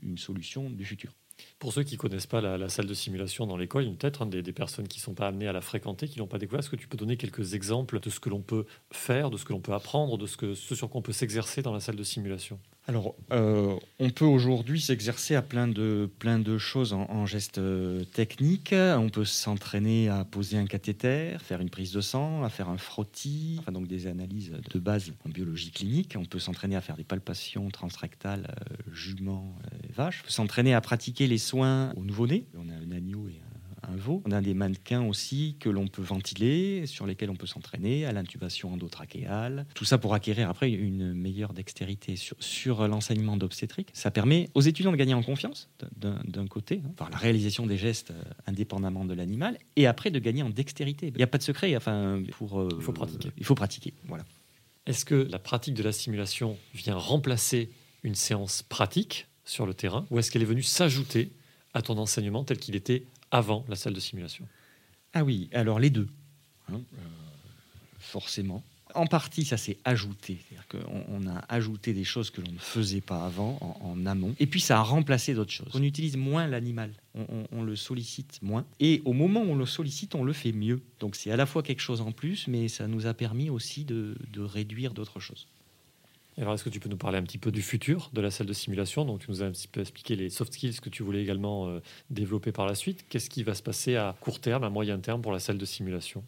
une solution du futur.
Pour ceux qui ne connaissent pas la, salle de simulation dans l'école, peut-être des, personnes qui ne sont pas amenées à la fréquenter, qui ne l'ont pas découvert, est-ce que tu peux donner quelques exemples de ce que l'on peut faire, de ce que l'on peut apprendre, de ce, que, ce sur quoi on peut s'exercer dans la salle de simulation?
Alors, euh, on peut aujourd'hui s'exercer à plein de, plein de choses en, gestes euh, techniques. On peut s'entraîner à poser un cathéter, faire une prise de sang, à faire un frottis, enfin donc des analyses de base en biologie clinique. On peut s'entraîner à faire des palpations transrectales, euh, juments, vaches. On peut s'entraîner à pratiquer les soins au nouveau-né. On a un agneau et un, vaut. On a des mannequins aussi que l'on peut ventiler, sur lesquels on peut s'entraîner, à l'intubation endotrachéale. Tout ça pour acquérir après une meilleure dextérité sur, sur l'enseignement d'obstétrique. Ça permet aux étudiants de gagner en confiance, d'un côté, hein, par la réalisation des gestes euh, indépendamment de l'animal, et après de gagner en dextérité. Il n'y a pas de secret. Enfin, pour, euh,
il faut pratiquer.
Il faut pratiquer. Voilà.
Est-ce que la pratique de la simulation vient remplacer une séance pratique sur le terrain, ou est-ce qu'elle est venue s'ajouter à ton enseignement tel qu'il était avant la salle de simulation
Ah oui, alors les deux, hein, euh, forcément. En partie, ça s'est ajouté. C'est-à-dire qu'on a ajouté des choses que l'on ne faisait pas avant, en, amont. Et puis, ça a remplacé d'autres choses. On utilise moins l'animal. On, le sollicite moins. Et au moment où on le sollicite, on le fait mieux. Donc, c'est à la fois quelque chose en plus, mais ça nous a permis aussi de réduire d'autres choses.
Alors, est-ce que tu peux nous parler un petit peu du futur de la salle de simulation? Donc, tu nous as un petit peu expliqué les soft skills que tu voulais également euh, développer par la suite. Qu'est-ce qui va se passer à court terme, à moyen terme pour la salle de simulation?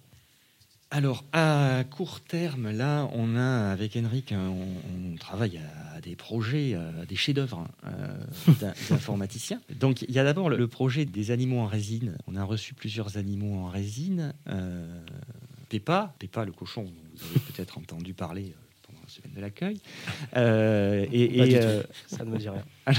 Alors, à court terme, là, on a, avec Henrik, on, travaille à des projets, à des chefs-d'œuvre euh, d'informaticiens. Donc, il y a d'abord le, projet des animaux en résine. On a reçu plusieurs animaux en résine. Euh, Peppa, Peppa le cochon, vous avez peut-être entendu parler semaine de l'accueil.
Euh, et, euh, ça ne me dit rien.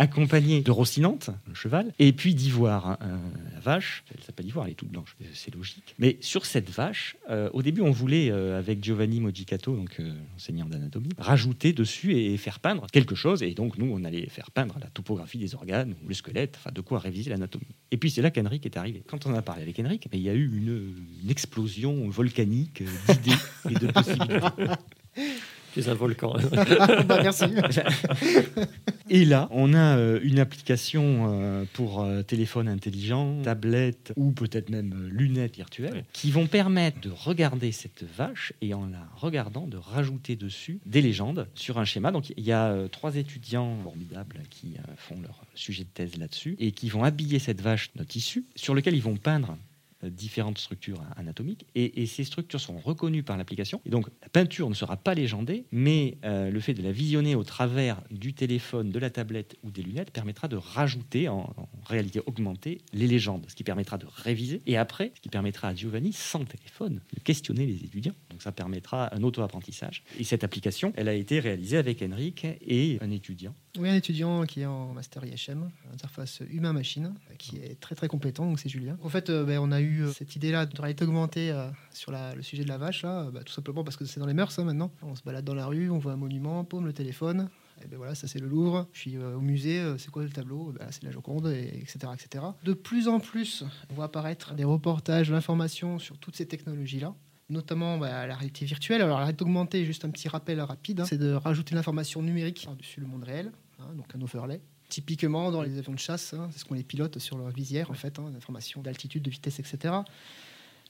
accompagné de Rocinante, le cheval, et puis d'Ivoire, hein, euh, la vache. Elle s'appelle Ivoire, elle est toute blanche, c'est logique. Mais sur cette vache, au début, on voulait, avec Giovanni Modicato, donc enseignant d'anatomie, rajouter dessus et faire peindre quelque chose. Et donc, nous, on allait faire peindre la topographie des organes ou le squelette, enfin, de quoi réviser l'anatomie. Et puis, c'est là qu'Henrik est arrivé. Quand on a parlé avec Henrik, il y a eu une, une explosion volcanique d'idées et de possibilités.
Tu es un volcan.
bah, merci.
Et là, on a euh, une application euh, pour euh, téléphone intelligent, tablette ou peut-être même lunettes virtuelles qui vont permettre de regarder cette vache et en la regardant de rajouter dessus des légendes sur un schéma. Donc il y a trois étudiants formidables qui font leur sujet de thèse là-dessus et qui vont habiller cette vache de tissu sur lequel ils vont peindre différentes structures anatomiques et, ces structures sont reconnues par l'application. Et donc la peinture ne sera pas légendée, mais euh, le fait de la visionner au travers du téléphone, de la tablette ou des lunettes permettra de rajouter en, réalité augmentée les légendes, ce qui permettra de réviser et après, ce qui permettra à Giovanni, sans téléphone, de questionner les étudiants. Donc ça permettra un auto-apprentissage. Et cette application, elle a été réalisée avec Henrik et un étudiant.
Oui, un étudiant qui est en master IHM, interface humain-machine, qui est très très compétent, donc c'est Julien. En fait, euh, ben, on a eu euh, cette idée-là de réalité augmentée euh, sur le sujet de la vache, là, bah, tout simplement parce que c'est dans les mœurs hein, maintenant. On se balade dans la rue, on voit un monument, paume le téléphone. Et ben voilà, ça c'est le Louvre. Puis euh, au musée, c'est quoi le tableau? Ben, C'est la Joconde, etc., etc. De plus en plus, on voit apparaître des reportages, l'information sur toutes ces technologies-là notamment bah, la réalité virtuelle. Alors, la réalité augmentée, juste un petit rappel rapide, hein, c'est de rajouter l'information numérique par-dessus le monde réel, hein, donc un overlay. Typiquement, dans les avions de chasse, hein, c'est ce qu'on les pilote sur leur visière, en fait, hein, d'informations d'altitude, de vitesse, etc.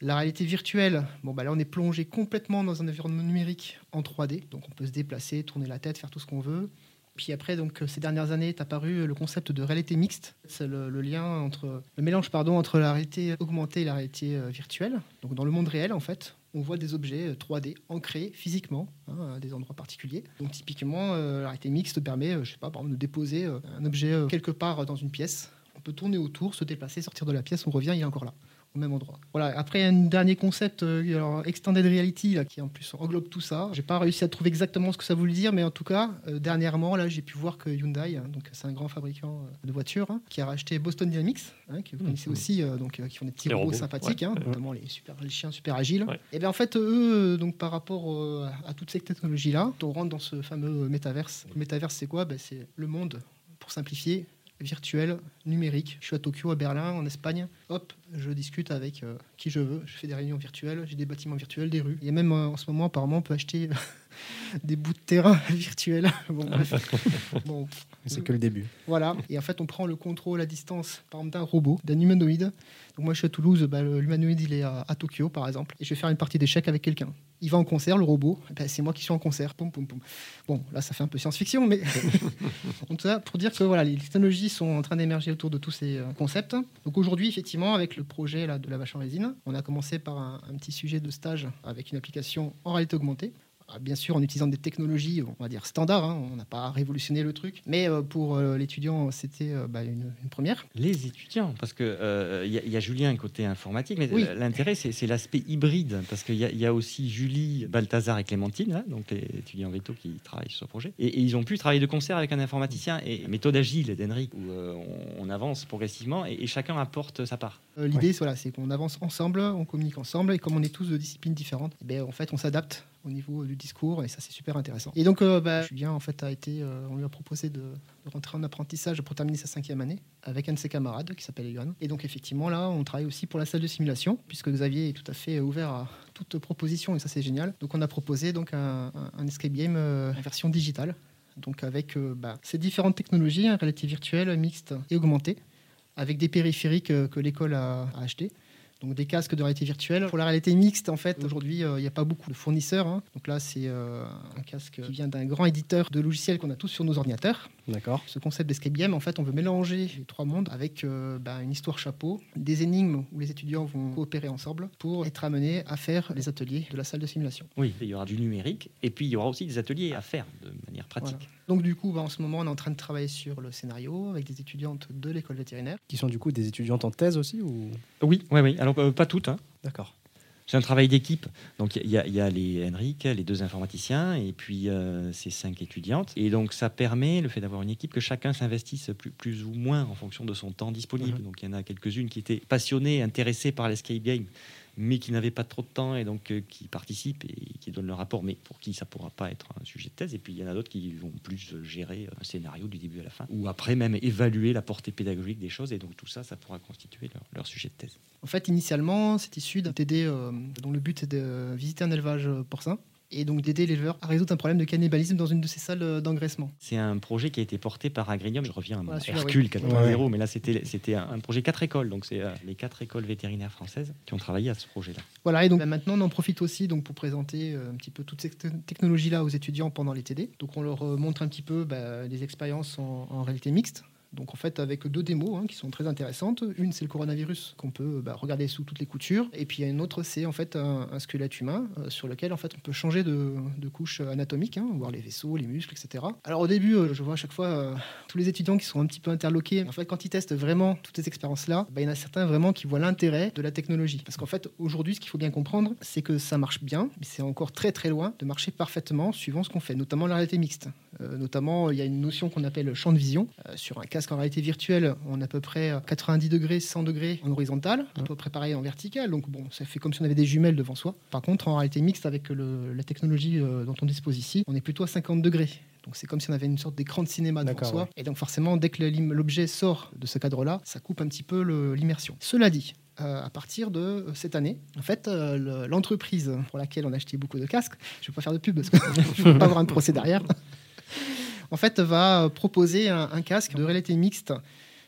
La réalité virtuelle, bon, bah là, on est plongé complètement dans un environnement numérique en 3D, donc on peut se déplacer, tourner la tête, faire tout ce qu'on veut. Puis après, donc, ces dernières années, est apparu le concept de réalité mixte. C'est le, lien entre le mélange pardon, entre la réalité augmentée et la réalité euh, virtuelle. Donc dans le monde réel, en fait, on voit des objets 3D euh, ancrés physiquement hein, à des endroits particuliers. Donc typiquement, euh, la réalité mixte permet, je sais pas, de déposer un objet quelque part dans une pièce. On peut tourner autour, se déplacer, sortir de la pièce, on revient, il est encore là au même endroit. Voilà. Après, un dernier concept, euh, alors, extended reality, là, qui en plus englobe tout ça. J'ai pas réussi à trouver exactement ce que ça voulait dire, mais en tout cas, euh, dernièrement, là, j'ai pu voir que Hyundai, hein, donc c'est un grand fabricant euh, de voitures, hein, qui a racheté Boston Dynamics, hein, qui vous connaissez mmh. aussi, donc qui font des petits robots, sympathiques, notamment les, super, les chiens super agiles. Et bien en fait, eux, donc par rapport à toutes ces technologies-là, on rentre dans ce fameux métaverse. Le métaverse, c'est quoi? Ben, C'est le monde, pour simplifier, virtuel, numérique. Je suis à Tokyo, à Berlin, en Espagne. Hop, je discute avec euh, qui je veux. Je fais des réunions virtuelles, j'ai des bâtiments virtuels, des rues. Et même euh, en ce moment, apparemment, on peut acheter des bouts de terrain virtuels.
bon, C'est que le début.
Voilà. Et en fait, on prend le contrôle à distance, par exemple, d'un robot, d'un humanoïde. Donc moi, je suis à Toulouse, bah, l'humanoïde, il est à, Tokyo, par exemple. Et je vais faire une partie d'échecs avec quelqu'un. Il va en concert, le robot. Ben, c'est moi qui suis en concert. Poum, poum, poum. Bon, là, ça fait un peu science-fiction, mais en tout cas, pour dire que voilà, les technologies sont en train d'émerger autour de tous ces euh, concepts. Donc aujourd'hui, effectivement, avec le projet là, de la vache en résine, on a commencé par un, un petit sujet de stage avec une application en réalité augmentée Bien sûr, en utilisant des technologies, on va dire standards, hein, on n'a pas révolutionné le truc, mais euh, pour euh, l'étudiant, c'était euh, bah, une, une première.
Les étudiants, parce que euh, il y, a- il y a Julien côté informatique, mais
Oui.
euh, l'intérêt c'est l'aspect hybride, parce qu'il y, y a aussi Julie, Balthazar et Clémentine, là, donc les étudiants veto qui travaillent sur ce projet, et, et ils ont pu travailler de concert avec un informaticien et méthode agile d'Henrik où euh, on, on avance progressivement et, et chacun apporte sa part.
Euh, L'idée, c'est voilà, c'est qu'on avance ensemble, on communique ensemble, et comme on est tous de disciplines différentes, eh ben, en fait, on s'adapte au niveau euh, du discours, et ça, c'est super intéressant. Et donc, euh, bah, Julien, a été, euh, on lui a proposé de, rentrer en apprentissage pour terminer sa cinquième année avec un de ses camarades qui s'appelle Yohan. Et donc, effectivement, là, on travaille aussi pour la salle de simulation, puisque Xavier est tout à fait ouvert à toute proposition, et ça, c'est génial. Donc, on a proposé donc un, escape game euh, version digitale, donc avec euh, bah, ces différentes technologies, hein, réalité virtuelle, mixte et augmentée avec des périphériques euh, que l'école a, a. Donc des casques de réalité virtuelle. Pour la réalité mixte, en fait, aujourd'hui, euh, il n'y a pas beaucoup de fournisseurs. hein. Donc là, c'est euh, un casque qui vient d'un grand éditeur de logiciels qu'on a tous sur nos ordinateurs.
D'accord.
Ce concept d'escape game, en fait, on veut mélanger les trois mondes avec euh, bah, une histoire chapeau, des énigmes où les étudiants vont coopérer ensemble pour être amenés à faire les ateliers de la salle de simulation.
Oui, il y aura du numérique et puis il y aura aussi des ateliers à faire de manière pratique.
Voilà. Donc du coup, bah, en ce moment, on est en train de travailler sur le scénario avec des étudiantes de l'école vétérinaire.
Qui sont du coup des étudiantes en thèse aussi ou?
Oui, oui, oui. Alors euh, pas toutes. hein.
D'accord.
C'est un travail d'équipe. Donc il y, a- il y a les Henrik, les deux informaticiens, et puis euh, ces cinq étudiantes. Et donc ça permet, le fait d'avoir une équipe, que chacun s'investisse plus, plus ou moins en fonction de son temps disponible.
Mhm.
Donc il y en a quelques-unes qui étaient passionnées, intéressées par l'escape game, mais qui n'avaient pas trop de temps et donc euh, qui participent et qui donnent leur rapport, mais pour qui ça pourra pas être un sujet de thèse. Et puis il y en a d'autres qui vont plus euh, gérer un scénario du début à la fin, ou après même évaluer la portée pédagogique des choses. Et donc tout ça, ça pourra constituer leur, sujet de thèse.
En fait, initialement, c'est issu d'un TD euh, dont le but est de visiter un élevage euh, porcin et donc d'aider l'éleveur à résoudre un problème de cannibalisme dans une de ses salles euh, d'engraissement.
C'est un projet qui a été porté par Agrinium. Je reviens à mon
Voilà,
Hercule
oui.
4.0,
Ouais.
mais là c'était c'était un, projet quatre écoles. Donc c'est euh, les quatre écoles vétérinaires françaises qui ont travaillé à ce projet-là.
Voilà, et donc bah, maintenant, on en profite aussi donc, pour présenter euh, un petit peu toutes ces te- technologies-là aux étudiants pendant les TD. Donc on leur montre un petit peu bah, des expériences en, en réalité mixte. Donc en fait avec deux démos hein, qui sont très intéressantes. Une c'est le coronavirus qu'on peut bah, regarder sous toutes les coutures. Et puis une autre c'est en fait un, un squelette humain euh, sur lequel en fait on peut changer de, couche anatomique, hein, voir les vaisseaux, les muscles, etc. Alors au début euh, je vois à chaque fois euh, tous les étudiants qui sont un petit peu interloqués. En fait quand ils testent vraiment toutes ces expériences-là, bah, il y en a certains vraiment qui voient l'intérêt de la technologie. Parce qu'en fait aujourd'hui ce qu'il faut bien comprendre c'est que ça marche bien, mais c'est encore très très loin de marcher parfaitement suivant ce qu'on fait, notamment la réalité mixte. Euh, notamment, il y a une notion qu'on appelle champ de vision. Euh, sur un casque en réalité virtuelle, on a à peu près 90 degrés, 100 degrés en horizontal, à peu près pareil en vertical. Donc bon, ça fait comme si on avait des jumelles devant soi. Par contre, en réalité mixte, avec le- la technologie euh, dont on dispose ici, on est plutôt à 50 degrés. Donc c'est comme si on avait une sorte d'écran de cinéma devant soi.
ouais.
Et donc forcément, dès que l'objet sort de ce cadre-là, ça coupe un petit peu l'immersion. Cela dit, euh, à partir de euh, cette année, en fait, euh, le- l'entreprise pour laquelle on a acheté beaucoup de casques, je ne vais pas faire de pub parce que je ne veux pas avoir un procès derrière, en fait, va euh, proposer un, un casque de réalité mixte.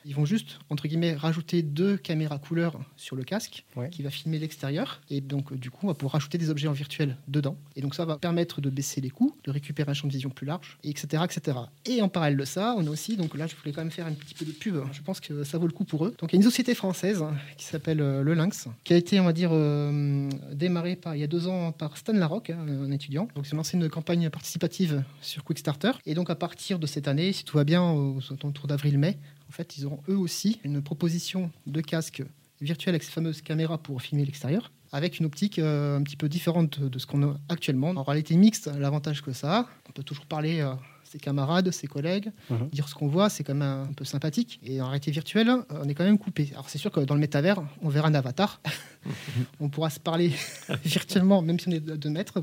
Ils vont juste, entre guillemets, rajouter deux caméras couleurs sur le casque
Ouais.
qui va filmer l'extérieur. Et donc, euh, du coup, on va pouvoir rajouter des objets en virtuel dedans. Et donc, ça va permettre de baisser les coûts, de récupérer un champ de vision plus large, et etc., etc. Et en parallèle de ça, on a aussi, donc là, je voulais quand même faire un petit peu de pub. Je pense que ça vaut le coup pour eux. Donc, il y a une société française hein, qui s'appelle euh, Le Lynx, qui a été, on va dire, euh, démarrée par, il y a deux ans par Stan Larocque, hein, un étudiant. Donc, ils ont lancé une campagne participative sur Quickstarter. Et donc, à partir de cette année, si tout va bien, autour d'avril-mai, en fait, ils auront eux aussi une proposition de casque virtuel avec ces fameuses caméras pour filmer l'extérieur, avec une optique euh, un petit peu différente de ce qu'on a actuellement. En réalité mixte, l'avantage que ça a, on peut toujours parler à ses camarades, ses collègues,
Mhm.
dire ce qu'on voit, c'est quand même un, un peu sympathique. Et en réalité virtuelle, on est quand même coupé. Alors c'est sûr que dans le métavers, on verra un avatar, on pourra se parler virtuellement, même si on est de 2 mètres.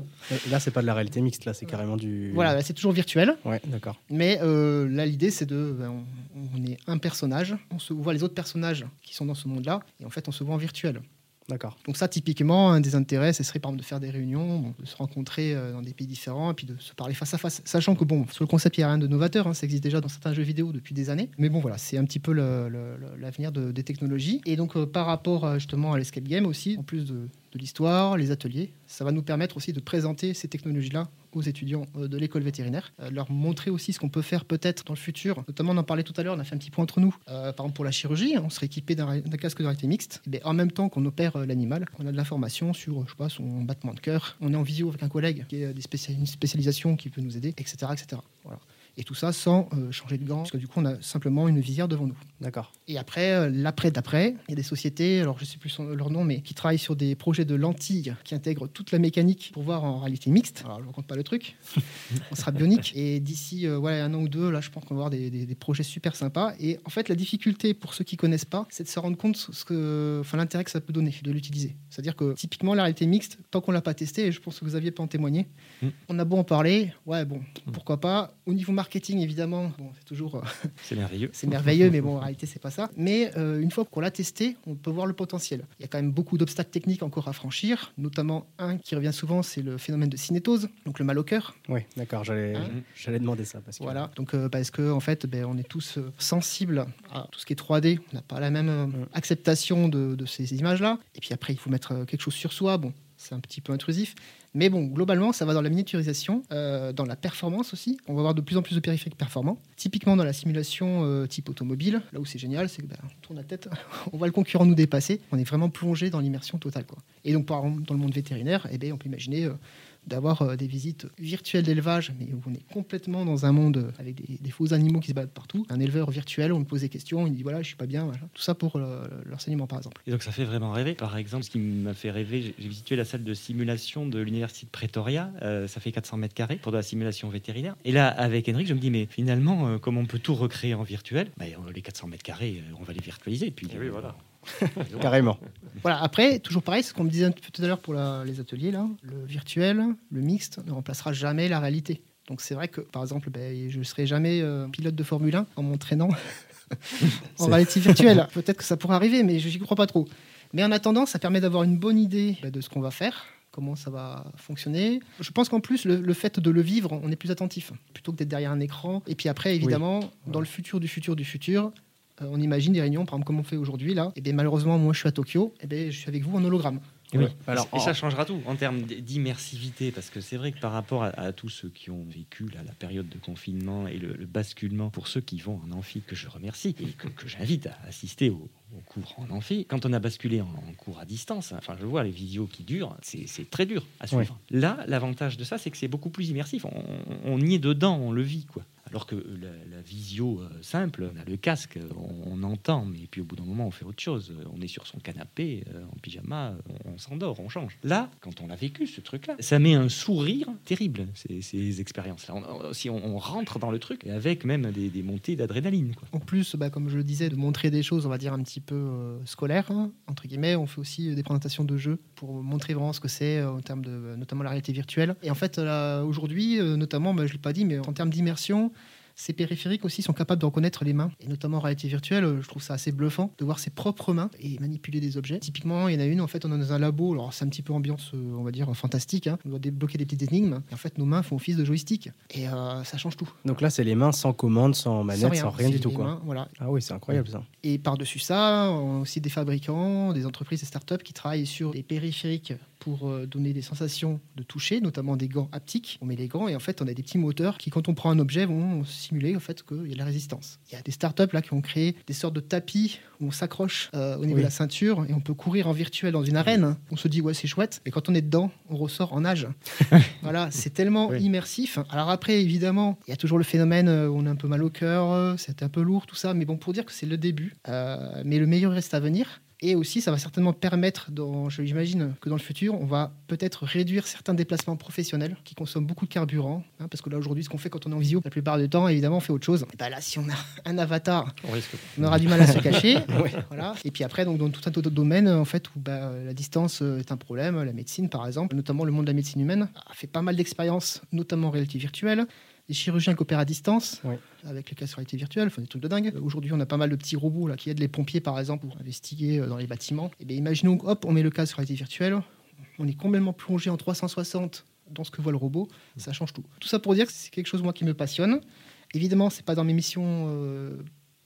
Là, c'est pas de la réalité mixte, là, c'est carrément du.
Voilà, c'est toujours virtuel.
Ouais, d'accord.
Mais euh, là, l'idée, c'est de. ben, on, on est un personnage, on se voit les autres personnages qui sont dans ce monde-là, et en fait, on se voit en virtuel.
D'accord.
Donc, ça, typiquement, un des intérêts, ce serait par exemple de faire des réunions, de se rencontrer euh, dans des pays différents, et puis de se parler face à face. Sachant que, bon, sur le concept, il n'y a rien de novateur, hein, ça existe déjà dans certains jeux vidéo depuis des années. Mais bon, voilà, c'est un petit peu l'avenir de- des technologies. Et donc, euh, par rapport euh, justement à l'escape game aussi, en plus de de l'histoire, les ateliers. Ça va nous permettre aussi de présenter ces technologies-là aux étudiants euh, de l'école vétérinaire, euh, leur montrer aussi ce qu'on peut faire peut-être dans le futur. Notamment, on en parlait tout à l'heure, on a fait un petit point entre nous. Euh, par exemple, pour la chirurgie, on serait équipé d'un casque de réalité mixte. Et bien, en même temps qu'on opère l'animal, on a de l'information sur, je sais pas, son battement de cœur. On est en visio avec un collègue qui a des spécialisation qui peut nous aider, etc. etc. Et tout ça sans euh, changer de gants, parce que du coup, on a simplement une visière devant nous.
D'accord.
Et après, euh, l'après d'après, il y a des sociétés, alors je ne sais plus son- leur nom, mais qui travaillent sur des projets de lentilles qui intègrent toute la mécanique pour voir en réalité mixte. Alors je ne raconte pas le truc, on sera bionique. Et d'ici euh, ouais, un an ou deux, là, je pense qu'on va avoir des, des- des projets super sympas. Et en fait, la difficulté pour ceux qui connaissent pas, c'est de se rendre compte ce que, enfin, l'intérêt que ça peut donner de l'utiliser. C'est-à-dire que typiquement, la réalité mixte, tant qu'on l'a pas testé, et je pense que vous aviez pas en témoigner,
Mm.
on a beau en parler, ouais, bon, pourquoi pas. Au niveau marketing, évidemment, bon, c'est toujours. euh,
C'est merveilleux.
c'est merveilleux, mais bon, en réalité, c'est pas ça. Mais euh, une fois qu'on l'a testé, on peut voir le potentiel. Il y a quand même beaucoup d'obstacles techniques encore à franchir, notamment un qui revient souvent, c'est le phénomène de cinétose, donc le mal au cœur.
Oui, d'accord, j'allais
Hein
j'allais demander ça. Parce que...
Voilà. Donc, euh, parce que en fait, ben, on est tous euh, sensibles à tout ce qui est 3D. On n'a pas la même euh, acceptation de, de ces images-là. Et puis après, il faut mettre quelque chose sur soi. Bon, c'est un petit peu intrusif. Mais bon, globalement, ça va dans la miniaturisation, euh, dans la performance aussi. On va avoir de plus en plus de périphériques performants. Typiquement dans la simulation euh, type automobile, là où c'est génial, c'est que ben, on tourne la tête, on voit le concurrent nous dépasser. On est vraiment plongé dans l'immersion totale. Et donc, par exemple, dans le monde vétérinaire, eh ben, on peut imaginer euh, d'avoir euh, des visites virtuelles d'élevage, mais où on est complètement dans un monde euh, avec des, des faux animaux qui se baladent partout. Un éleveur virtuel, on me pose des questions, il me dit voilà, je suis pas bien. Tout ça pour euh, l'enseignement, par exemple.
Et donc ça fait vraiment rêver. Par exemple, ce qui m'a fait rêver, j'ai- visité la salle de simulation de l'université de Pretoria. Euh, ça fait 400 mètres carrés pour de la simulation vétérinaire. Et là, avec Henrik, je me dis mais finalement, euh, comme on peut tout recréer en virtuel, bah, on- les 400 mètres carrés, on va les virtualiser. Et puis
Et oui, voilà.
Carrément.
Voilà, après, toujours pareil, c'est ce qu'on me disait un peu tout à l'heure pour la- les ateliers, là. Le virtuel, le mixte ne remplacera jamais la réalité. Donc c'est vrai que, par exemple, ben, je ne serai jamais euh, pilote de Formule 1 en m'entraînant en réalité virtuelle. Peut-être que ça pourrait arriver, mais je n'y crois pas trop. Mais en attendant, ça permet d'avoir une bonne idée ben, de ce qu'on va faire, comment ça va fonctionner. Je pense qu'en plus, le, le fait de le vivre, on est plus attentif, plutôt que d'être derrière un écran. Et puis après, évidemment, dans le futur du futur du futur, on imagine des réunions, par exemple, comme on fait aujourd'hui là. Et bien malheureusement, moi, je suis à Tokyo. Et bien, je suis avec vous en hologramme.
Et, oui.
Alors,
et ça changera tout en termes d'immersivité, parce que c'est vrai que par rapport à, à tous ceux qui ont vécu là, la période de confinement et le, le basculement, pour ceux qui vont en amphi, que je remercie et que, que j'invite à assister au, au cours en amphi, quand on a basculé en, en cours à distance, enfin je vois les visios qui durent, c'est c'est très dur à suivre. Là, l'avantage de ça, c'est que c'est beaucoup plus immersif. On, on y est dedans, on le vit, quoi. Alors que la, la visio euh, simple, on a le casque, on, on entend, mais puis au bout d'un moment, on fait autre chose. On est sur son canapé, euh, en pyjama, on, s'endort, on change. Là, quand on l'a vécu, ce truc-là, ça met un sourire terrible, ces, ces expériences-là. Si on, rentre dans le truc, avec même des, montées d'adrénaline.
En plus, bah, comme je le disais, de montrer des choses, on va dire, un petit peu euh, scolaires, hein, entre guillemets. On fait aussi euh, des présentations de jeux pour montrer vraiment ce que c'est euh, en termes de euh, notamment la réalité virtuelle. Et en fait, aujourd'hui, euh, notamment, bah, je ne l'ai pas dit, mais en termes d'immersion, ces périphériques aussi sont capables de reconnaître les mains. Et notamment en réalité virtuelle, euh, je trouve ça assez bluffant de voir ses propres mains et manipuler des objets. Typiquement, il y en a une, en fait, on est dans un labo, alors c'est un petit peu ambiance, euh, on va dire, fantastique. hein. On doit débloquer des petites énigmes. Et en fait, nos mains font office de joystick. Et euh, ça change tout.
Donc là, c'est les mains sans commande, sans manette, sans rien,
C'est
du tout. Quoi.
mains, voilà.
Ah oui, c'est incroyable ça.
Et par-dessus ça, on a aussi des fabricants, des entreprises et startups qui travaillent sur des périphériques pour donner des sensations de toucher, notamment des gants haptiques. On met les gants et en fait, on a des petits moteurs qui, quand on prend un objet, vont simuler en fait qu'il y a de la résistance. Il y a des startups là qui ont créé des sortes de tapis où on s'accroche euh, au niveau
Oui.
de la ceinture et on peut courir en virtuel dans une arène. On se dit ouais c'est chouette, et quand on est dedans, on ressort en nage. voilà, c'est tellement
Oui.
immersif. Alors après, évidemment, il y a toujours le phénomène euh, où on a un peu mal au cœur, euh, c'est un peu lourd, tout ça. Mais bon, pour dire que c'est le début, euh, mais le meilleur reste à venir. Et aussi, ça va certainement permettre, dans, je- j'imagine que dans le futur, on va peut-être réduire certains déplacements professionnels qui consomment beaucoup de carburant. hein, parce que là, aujourd'hui, ce qu'on fait quand on est en visio, la plupart du temps, évidemment, on fait autre chose. Et bah là, si on a un avatar,
On risque pas.
on aura du mal à se cacher. voilà. Et puis après, donc, dans tout un tas d'autres domaines, en fait, où bah, la distance euh, est un problème, la médecine, par exemple, notamment le monde de la médecine humaine, a fait pas mal d'expériences, notamment en réalité virtuelle. Des chirurgiens qui opèrent à distance,
Oui.
avec les casques réalité virtuelle, enfin, des trucs de dingue. Euh, Aujourd'hui, on a pas mal de petits robots là, qui aident les pompiers, par exemple, pour investiguer euh, dans les bâtiments. Et bien, imaginons, hop, on met le casque réalité virtuelle, on est complètement plongé en 360 dans ce que voit le robot, ça change tout. Tout ça pour dire que c'est quelque chose, moi, qui me passionne. Évidemment, c'est pas dans mes missions euh,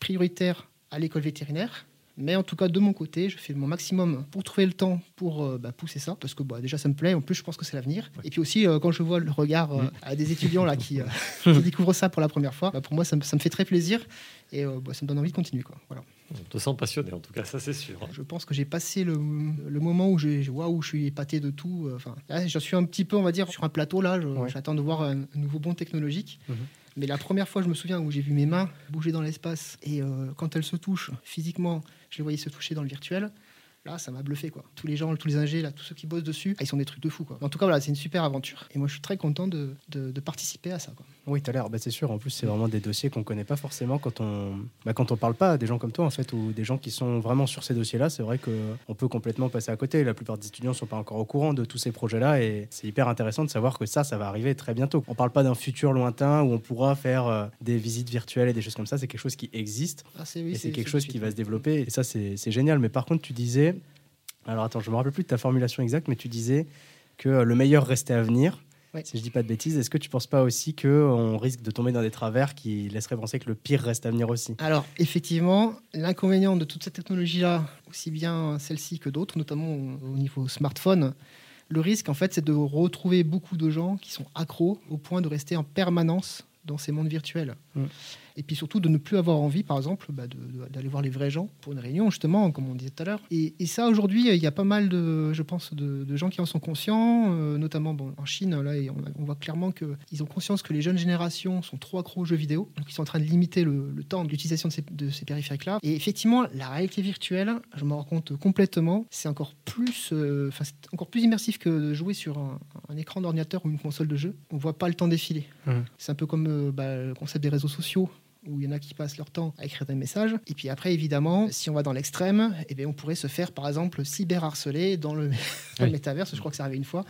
prioritaires à l'école vétérinaire. Mais en tout cas, de mon côté, je fais mon maximum pour trouver le temps pour euh, bah, pousser ça, parce que bah, déjà ça me plaît. En plus, je pense que c'est l'avenir. Et puis aussi, euh, quand je vois le regard euh, à des étudiants là qui, qui découvrent ça pour la première fois, bah, pour moi, ça me, ça me fait très plaisir et ça me donne envie de continuer. Quoi. Voilà.
On te sent passionné, en tout cas, ça c'est sûr.
Je pense que j'ai passé le, le moment où, j'ai- waouh, je suis épaté de tout. Enfin, là, je suis un petit peu, on va dire, sur un plateau là. je-
Ouais.
J'attends de voir un, un nouveau bond technologique.
Mhm.
Mais la première fois, je me souviens où j'ai vu mes mains bouger dans l'espace et euh, quand elles se touchent physiquement, je les voyais se toucher dans le virtuel. Là, ça m'a bluffé quoi. Tous les gens, tous les ingés, là, tous ceux qui bossent dessus, ils sont des trucs de fou quoi. En tout cas, voilà, c'est une super aventure et moi, je suis très content de, de- de participer à ça. Quoi.
Oui, tu as l'air, bah, c'est sûr. En plus, c'est vraiment des dossiers qu'on connaît pas forcément quand on bah, quand on parle pas à des gens comme toi, en fait, ou des gens qui sont vraiment sur ces dossiers-là. C'est vrai qu'on peut complètement passer à côté. La plupart des étudiants sont pas encore au courant de tous ces projets-là et c'est hyper intéressant de savoir que ça, ça va arriver très bientôt. On parle pas d'un futur lointain où on pourra faire euh, des visites virtuelles et des choses comme ça. C'est quelque chose qui existe
Ah, oui,
et c'est quelque
tout
chose qui va se développer. Et ça, c'est c'est génial. Mais par contre, tu disais, alors attends, je me rappelle plus de ta formulation exacte, mais tu disais que le meilleur restait à venir. Si je dis pas de bêtises, est-ce que tu penses pas aussi que on risque de tomber dans des travers qui laisseraient penser que le pire reste à venir aussi?
Alors, effectivement, l'inconvénient de toute cette technologie-là, aussi bien celle-ci que d'autres, notamment au au niveau smartphone, le risque, en fait, c'est de retrouver beaucoup de gens qui sont accros au point de rester en permanence dans ces mondes virtuels.
Mm.
Et puis surtout de ne plus avoir envie, par exemple, bah, d'aller voir les vrais gens pour une réunion, justement, comme on disait tout à l'heure. Et, et ça, aujourd'hui, il y a pas mal de, je pense, de, de gens qui en sont conscients, euh, notamment bon, en Chine, là, et on, on voit clairement qu'ils ont conscience que les jeunes générations sont trop accros aux jeux vidéo, donc ils sont en train de limiter le, le temps d'utilisation de ces, de ces périphériques-là. Et effectivement, la réalité virtuelle, je m'en rends compte complètement, c'est encore plus, euh, c'est encore plus immersif que de jouer sur un, un écran d'ordinateur ou une console de jeu. On voit pas le temps défiler.
Mhm.
C'est un peu comme euh, bah, le concept des réseaux sociaux où il y en a qui passent leur temps à écrire des messages. Et puis après, évidemment, si on va dans l'extrême, eh bien, on pourrait se faire, par exemple, cyberharceler dans le,
Oui.
métaverse. Je crois que ça arrivé une fois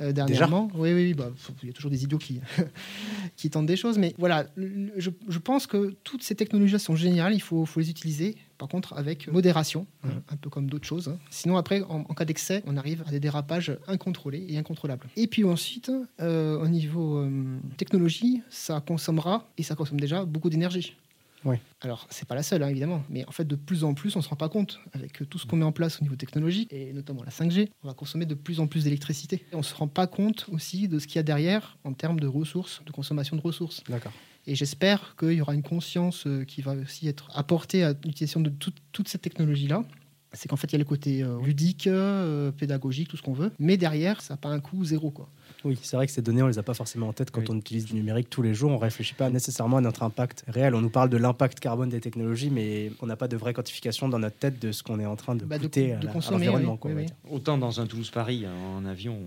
euh, dernièrement. oui, oui, oui, bah, il y a toujours des idiots qui, qui tentent des choses. Mais voilà, je, je pense que toutes ces technologies sont géniales. Il faut, faut les utiliser. Par contre, avec modération,
Mhm.
hein, un peu comme d'autres choses. hein. Sinon, après, en, en cas d'excès, on arrive à des dérapages incontrôlés et incontrôlables. Et puis ensuite, euh, au niveau euh, technologie, ça consommera, et ça consomme déjà, beaucoup d'énergie.
Oui.
Alors, c'est pas la seule, hein, évidemment, mais en fait, de plus en plus, on se rend pas compte avec tout ce qu'on met en place au niveau technologique, et notamment la 5G, on va consommer de plus en plus d'électricité. On se rend pas compte aussi de ce qu'il y a derrière en termes de ressources, de consommation de ressources.
D'accord.
Et j'espère qu'il y aura une conscience euh, qui va aussi être apportée à l'utilisation de toute, toute cette technologie-là. C'est qu'en fait, il y a le côté euh, ludique, euh, pédagogique, tout ce qu'on veut. Mais derrière, ça n'a pas un coût zéro. Quoi.
Oui, c'est vrai que ces données, on les a pas forcément en tête quand
Oui.
on utilise du numérique tous les jours. On réfléchit pas nécessairement à notre impact réel. On nous parle de l'impact carbone des technologies, mais on n'a pas de vraie quantification dans notre tête de ce qu'on est en train de
Bah, de-
coûter
de
à la- à
consommer,
l'environnement.
oui, oui.
Autant dans un Toulouse-Paris, en avion,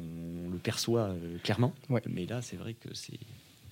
on le perçoit euh, clairement.
Ouais.
Mais là, c'est vrai que c'est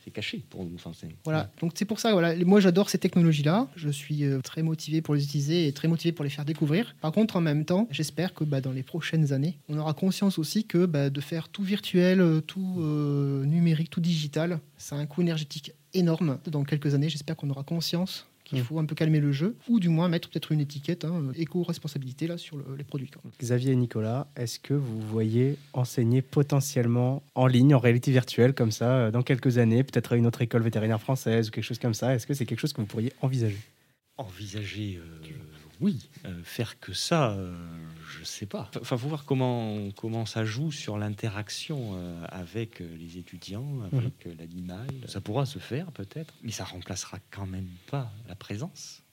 c'est caché pour nous. Enfin,
Voilà. Donc c'est pour ça, voilà. moi j'adore ces technologies-là. Je suis euh, très motivé pour les utiliser et très motivé pour les faire découvrir. Par contre, en même temps, j'espère que bah, dans les prochaines années, on aura conscience aussi que bah, de faire tout virtuel, euh, tout euh, numérique, tout digital, ça a un coût énergétique énorme. Dans quelques années, j'espère qu'on aura conscience qu'il
Mm.
faut un peu calmer le jeu, ou du moins mettre peut-être une étiquette hein, éco-responsabilité là sur le- les produits. quoi.
Xavier et Nicolas, est-ce que vous voyez enseigner potentiellement en ligne, en réalité virtuelle, comme ça, euh, dans quelques années, peut-être à une autre école vétérinaire française ou quelque chose comme ça? Est-ce que c'est quelque chose que vous pourriez envisager?
Envisager, euh, oui. Euh, faire que ça, euh, je sais pas. Enfin, faut voir comment, comment ça joue sur l'interaction euh, avec euh, les étudiants, avec euh, l'animal. Ça pourra se faire peut-être, mais ça remplacera quand même pas la présence.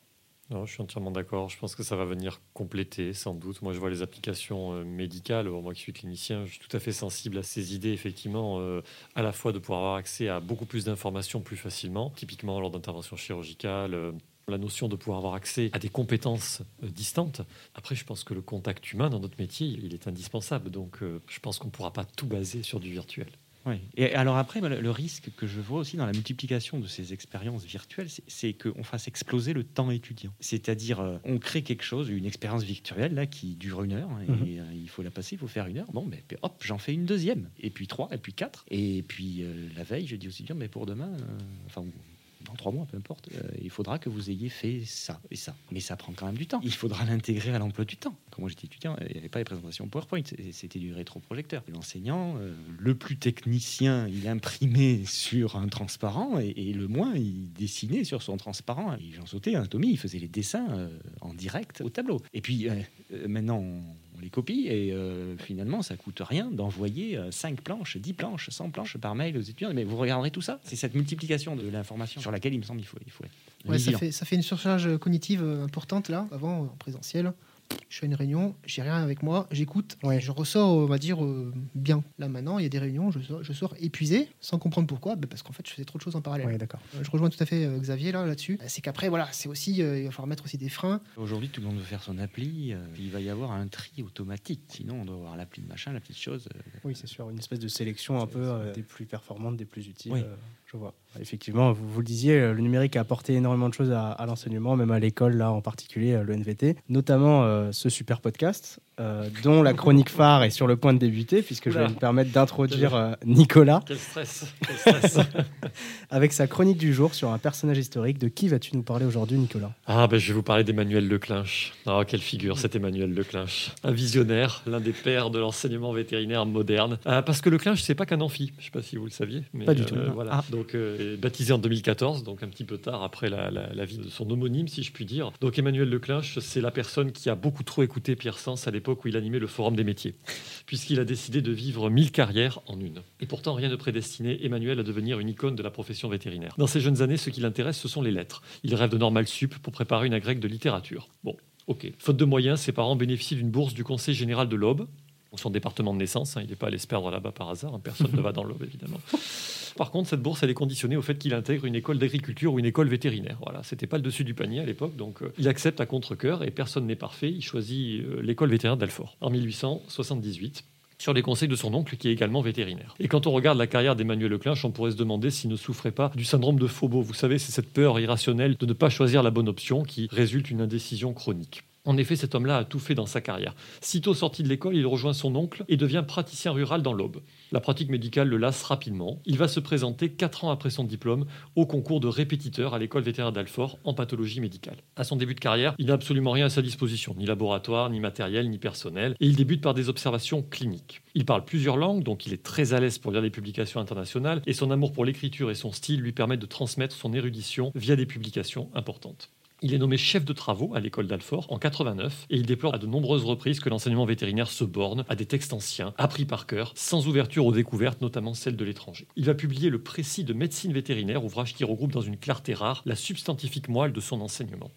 Non, je suis entièrement d'accord. Je pense que ça va venir compléter, sans doute. Moi, je vois les applications médicales. Moi qui suis clinicien, je suis tout à fait sensible à ces idées, effectivement, euh, à la fois de pouvoir avoir accès à beaucoup plus d'informations plus facilement, typiquement lors d'interventions chirurgicales. euh, la notion de pouvoir avoir accès à des compétences euh, distantes. Après, je pense que le contact humain dans notre métier, il est indispensable. Donc, euh, je pense qu'on ne pourra pas tout baser sur du virtuel.
Oui. Et alors après, moi, le risque que je vois aussi dans la multiplication de ces expériences virtuelles, c'est- qu'on fasse exploser le temps étudiant. C'est-à-dire, euh, on crée quelque chose, une expérience virtuelle là qui dure une heure, et
Mhm.
il faut la passer, il faut faire une heure. Bon, mais hop, j'en fais une deuxième, et puis trois, et puis quatre, et puis euh, la veille, je dis aussi bien, mais pour demain, euh, enfin dans trois mois, peu importe, euh, il faudra que vous ayez fait ça et ça. Mais ça prend quand même du temps. Il faudra l'intégrer à l'emploi du temps. Quand moi j'étais étudiant, il n'y avait pas les présentations PowerPoint, c'était du rétroprojecteur. L'enseignant, euh, le plus technicien, il imprimait sur un transparent et, le moins, il dessinait sur son transparent. Et j'en sautais, hein, Tommy, il faisait les dessins euh, en direct au tableau. Et puis maintenant, on les copie et euh, finalement ça coûte rien d'envoyer 5 euh, planches, 10 planches, 100 planches par mail aux étudiants. Mais vous regarderez tout ça. C'est cette multiplication de l'information sur laquelle il me semble il faut, il faut
ouais, ça, fait, ça fait une surcharge cognitive euh, importante là, avant en présentiel je fais une réunion, j'ai rien avec moi, j'écoute, ouais. je ressors, on va dire, euh, bien. Là maintenant, il y a des réunions, je sors, je sors épuisé, sans comprendre pourquoi, bah, parce qu'en fait, je faisais trop de choses en parallèle.
d'accord.
Euh, je rejoins tout à fait euh, Xavier là, là-dessus. C'est qu'après, voilà, c'est aussi, il va falloir mettre aussi des freins.
Aujourd'hui, tout le monde veut faire son appli, il va y avoir un tri automatique. Sinon, on doit avoir l'appli de machin, la petite chose.
Oui, c'est sûr, une espèce de sélection un peu des plus performantes, des plus utiles. Je vois. Effectivement, vous, vous, le disiez, le numérique a apporté énormément de choses à, l'enseignement, même à l'école, là en particulier, le NVT, notamment ce super podcast euh, dont la chronique phare est sur le point de débuter, puisque je vais me permettre d'introduire euh, Nicolas.
Quel stress,
Avec sa chronique du jour sur un personnage historique. De qui vas-tu nous parler aujourd'hui, Nicolas?
Ah, ben, je vais vous parler d'Emmanuel Leclinch. Ah, quelle figure, cet Emmanuel Leclinch. Un visionnaire, l'un des pères de l'enseignement vétérinaire moderne. Ah, parce que Leclinch, c'est pas qu'un amphi. Je ne sais pas si vous le saviez.
Mais, pas du tout.
Euh, voilà. Ah. Donc, baptisé en 2014, donc un petit peu tard après la, la, vie de son homonyme, si je puis dire. Donc, Emmanuel Leclinch, c'est la personne qui a beaucoup trop écouté Pierre Sens à l'époque où il animait le Forum des métiers, puisqu'il a décidé de vivre mille carrières en une. Et pourtant, rien ne prédestinait Emmanuel à devenir une icône de la profession vétérinaire. Dans ses jeunes années, ce qui l'intéresse, ce sont les lettres. Il rêve de normal sup pour préparer une agrègue de littérature. Bon, ok. Faute de moyens, ses parents bénéficient d'une bourse du Conseil général de l'Aube, son département de naissance. Hein, il n'est pas allé se perdre là-bas par hasard. Hein, personne ne va dans l'Aube, évidemment. Par contre, cette bourse, elle est conditionnée au fait qu'il intègre une école d'agriculture ou une école vétérinaire. Voilà, c'était pas le dessus du panier à l'époque, donc euh, il accepte à contre-cœur et personne n'est parfait. Il choisit euh, l'école vétérinaire d'Alfort en 1878 sur les conseils de son oncle qui est également vétérinaire. Et quand on regarde la carrière d'Emmanuel Leclinch, on pourrait se demander s'il ne souffrait pas du syndrome de Phobos. Vous savez, c'est cette peur irrationnelle de ne pas choisir la bonne option qui résulte d'une indécision chronique. En effet, cet homme-là a tout fait dans sa carrière. Sitôt sorti de l'école, il rejoint son oncle et devient praticien rural dans l'Aube. La pratique médicale le lasse rapidement. Il va se présenter quatre ans après son diplôme au concours de répétiteur à l'école vétérinaire d'Alfort en pathologie médicale. À son début de carrière, il n'a absolument rien à sa disposition, ni laboratoire, ni matériel, ni personnel, et il débute par des observations cliniques. Il parle plusieurs langues, donc il est très à l'aise pour lire des publications internationales, et son amour pour l'écriture et son style lui permettent de transmettre son érudition via des publications importantes. Il est nommé chef de travaux à l'école d'Alfort en 89 et il déplore à de nombreuses reprises que l'enseignement vétérinaire se borne à des textes anciens, appris par cœur, sans ouverture aux découvertes, notamment celles de l'étranger. Il va publier le précis de médecine vétérinaire, ouvrage qui regroupe dans une clarté rare la substantifique moelle de son enseignement.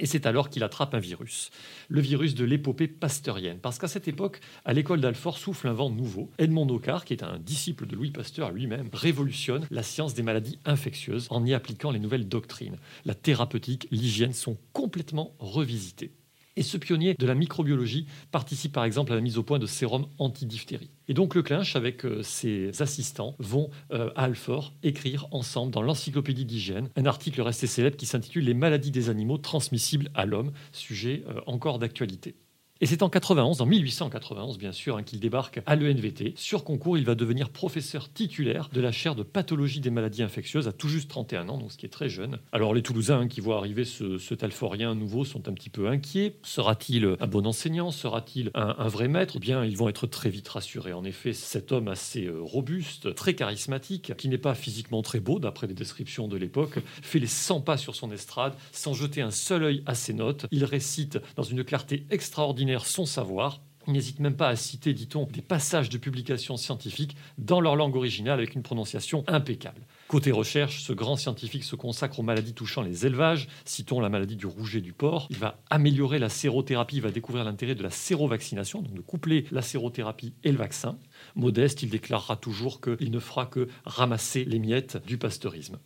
Et c'est alors qu'il attrape un virus, le virus de l'épopée pasteurienne. Parce qu'à cette époque, à l'école d'Alfort souffle un vent nouveau. Edmond Nocard, qui est un disciple de Louis Pasteur lui-même, révolutionne la science des maladies infectieuses en y appliquant les nouvelles doctrines. La thérapeutique, l'hygiène sont complètement revisitées. Et ce pionnier de la microbiologie participe par exemple à la mise au point de sérums anti-diphtérie. Et donc le Clinch, avec euh, ses assistants, vont euh, à Alfort écrire ensemble dans l'encyclopédie d'hygiène un article resté célèbre qui s'intitule Les maladies des animaux transmissibles à l'homme, sujet euh, encore d'actualité. Et c'est en 91, en 1891 bien sûr, hein, qu'il débarque à l'ENVT. Sur concours, il va devenir professeur titulaire de la chaire de pathologie des maladies infectieuses à tout juste 31 ans, donc ce qui est très jeune. Alors les Toulousains qui voient arriver ce, ce Talforien nouveau sont un petit peu inquiets. Sera-t-il un bon enseignant? Sera-t-il un, vrai maître? Eh bien, ils vont être très vite rassurés. En effet, cet homme assez euh, robuste, très charismatique, qui n'est pas physiquement très beau d'après les descriptions de l'époque, fait les 100 pas sur son estrade sans jeter un seul œil à ses notes. Il récite dans une clarté extraordinaire son savoir. Il n'hésite même pas à citer, dit-on, des passages de publications scientifiques dans leur langue originale avec une prononciation impeccable. Côté recherche, ce grand scientifique se consacre aux maladies touchant les élevages, citons la maladie du rouget du porc. Il va améliorer la sérothérapie, il va découvrir l'intérêt de la sérovaccination, donc de coupler la sérothérapie et le vaccin. Modeste, il déclarera toujours qu'il ne fera que ramasser les miettes du pasteurisme.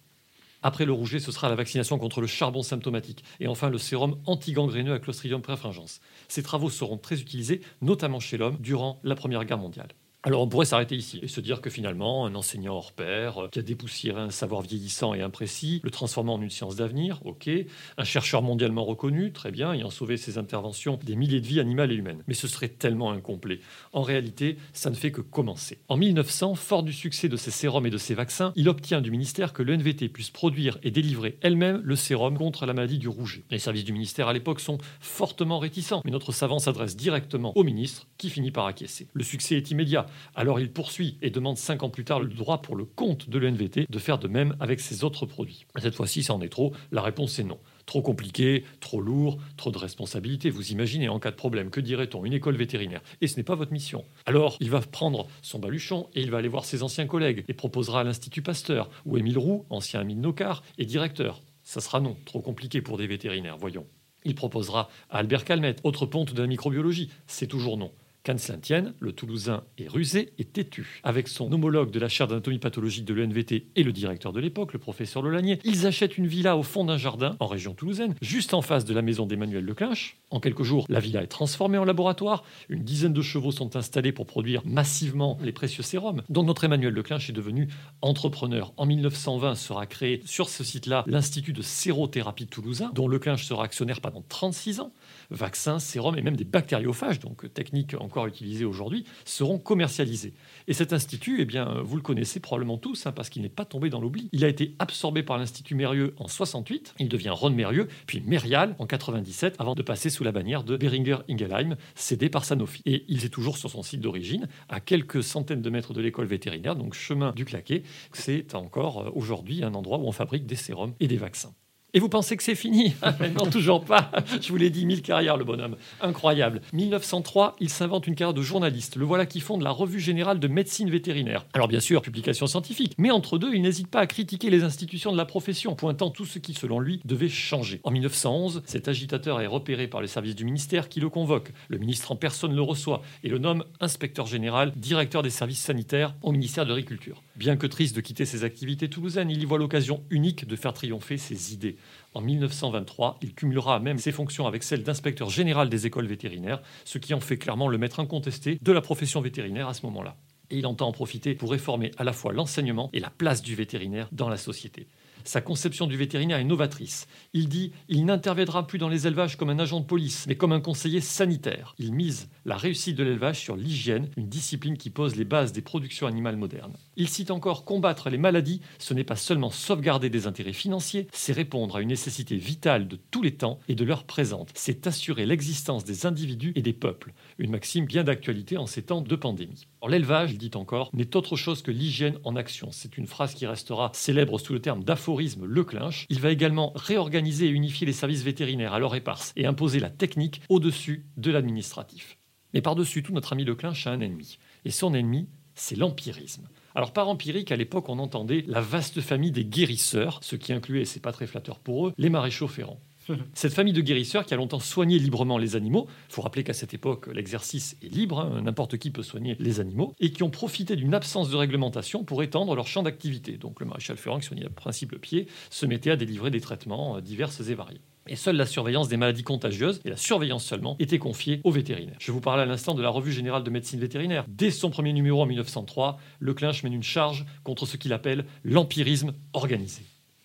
Après le rouget, ce sera la vaccination contre le charbon symptomatique. Et enfin, le sérum antigangréneux à Clostridium perfringens. Ces travaux seront très utilisés, notamment chez l'homme, durant la Première Guerre mondiale. Alors on pourrait s'arrêter ici et se dire que finalement, un enseignant hors pair euh, qui a dépoussiéré un savoir vieillissant et imprécis, le transformant en une science d'avenir, ok. Un chercheur mondialement reconnu, très bien, ayant sauvé ses interventions des milliers de vies animales et humaines. Mais ce serait tellement incomplet. En réalité, ça ne fait que commencer. En 1900, fort du succès de ses sérums et de ses vaccins, il obtient du ministère que l'ENVT puisse produire et délivrer elle-même le sérum contre la maladie du rouget. Les services du ministère à l'époque sont fortement réticents, mais notre savant s'adresse directement au ministre qui finit par acquiescer. Le succès est immédiat. Alors il poursuit et demande cinq ans plus tard le droit pour le compte de l'ENVT de faire de même avec ses autres produits. Cette fois-ci, ça en est trop. La réponse est non. Trop compliqué, trop lourd, trop de responsabilités. Vous imaginez en cas de problème, que dirait-on Une école vétérinaire? Et ce n'est pas votre mission. Alors, il va prendre son baluchon et il va aller voir ses anciens collègues et proposera à l'Institut Pasteur, où Émile Roux, ancien ami de Nocard, est directeur. Ça sera non, trop compliqué pour des vétérinaires, voyons. Il proposera à Albert Calmette, autre ponte de la microbiologie. C'est toujours non. Qu'à cela tienne, le Toulousain est rusé et têtu. Avec son homologue de la chaire d'anatomie pathologique de l'ENVT et le directeur de l'époque, le professeur Lolanier, ils achètent une villa au fond d'un jardin, en région toulousaine, juste en face de la maison d'Emmanuel Leclinch. En quelques jours, la villa est transformée en laboratoire. Une dizaine de chevaux sont installés pour produire massivement les précieux sérums, dont notre Emmanuel Leclinch est devenu entrepreneur. En 1920 sera créé sur ce site-là l'Institut de sérothérapie toulousain, dont Leclinch sera actionnaire pendant 36 ans vaccins, sérums et même des bactériophages, donc techniques encore utilisées aujourd'hui, seront commercialisés. Et cet institut, eh bien, vous le connaissez probablement tous, hein, parce qu'il n'est pas tombé dans l'oubli. Il a été absorbé par l'Institut Mérieux en 68, il devient Ron Mérieux, puis Mérial en 97, avant de passer sous la bannière de Beringer Ingelheim, cédé par Sanofi. Et il est toujours sur son site d'origine, à quelques centaines de mètres de l'école vétérinaire, donc chemin du Claquet. C'est encore euh, aujourd'hui un endroit où on fabrique des sérums et des vaccins. Et vous pensez que c'est fini Non, toujours pas. Je vous l'ai dit, mille carrières, le bonhomme. Incroyable. 1903, il s'invente une carrière de journaliste. Le voilà qui fonde la Revue Générale de Médecine Vétérinaire. Alors bien sûr, publication scientifique. Mais entre deux, il n'hésite pas à critiquer les institutions de la profession, pointant tout ce qui, selon lui, devait changer. En 1911, cet agitateur est repéré par les services du ministère qui le convoque. Le ministre en personne le reçoit et le nomme inspecteur général, directeur des services sanitaires au ministère de l'Agriculture. Bien que triste de quitter ses activités toulousaines, il y voit l'occasion unique de faire triompher ses idées. En 1923, il cumulera même ses fonctions avec celles d'inspecteur général des écoles vétérinaires, ce qui en fait clairement le maître incontesté de la profession vétérinaire à ce moment-là. Et il entend en profiter pour réformer à la fois l'enseignement et la place du vétérinaire dans la société. Sa conception du vétérinaire est novatrice. Il dit il n'interviendra plus dans les élevages comme un agent de police, mais comme un conseiller sanitaire. Il mise la réussite de l'élevage sur l'hygiène, une discipline qui pose les bases des productions animales modernes. Il cite encore combattre les maladies, ce n'est pas seulement sauvegarder des intérêts financiers, c'est répondre à une nécessité vitale de tous les temps et de l'heure présente. C'est assurer l'existence des individus et des peuples. Une maxime bien d'actualité en ces temps de pandémie. L'élevage, dit encore, n'est autre chose que l'hygiène en action. C'est une phrase qui restera célèbre sous le terme d'aphorisme Leclinch. Il va également réorganiser et unifier les services vétérinaires à leur éparse et imposer la technique au-dessus de l'administratif. Mais par-dessus tout, notre ami Leclinch a un ennemi. Et son ennemi, c'est l'empirisme. Alors par empirique, à l'époque, on entendait la vaste famille des guérisseurs, ce qui incluait, et c'est pas très flatteur pour eux, les maréchaux ferrants. Cette famille de guérisseurs qui a longtemps soigné librement les animaux, il faut rappeler qu'à cette époque, l'exercice est libre, hein, n'importe qui peut soigner les animaux, et qui ont profité d'une absence de réglementation pour étendre leur champ d'activité. Donc le maréchal Ferrand, qui soignait le principe le pied, se mettait à délivrer des traitements euh, divers et variés. Et seule la surveillance des maladies contagieuses, et la surveillance seulement, était confiée aux vétérinaires. Je vous parlais à l'instant de la Revue Générale de Médecine Vétérinaire. Dès son premier numéro en 1903, Leclinch mène une charge contre ce qu'il appelle l'empirisme organisé.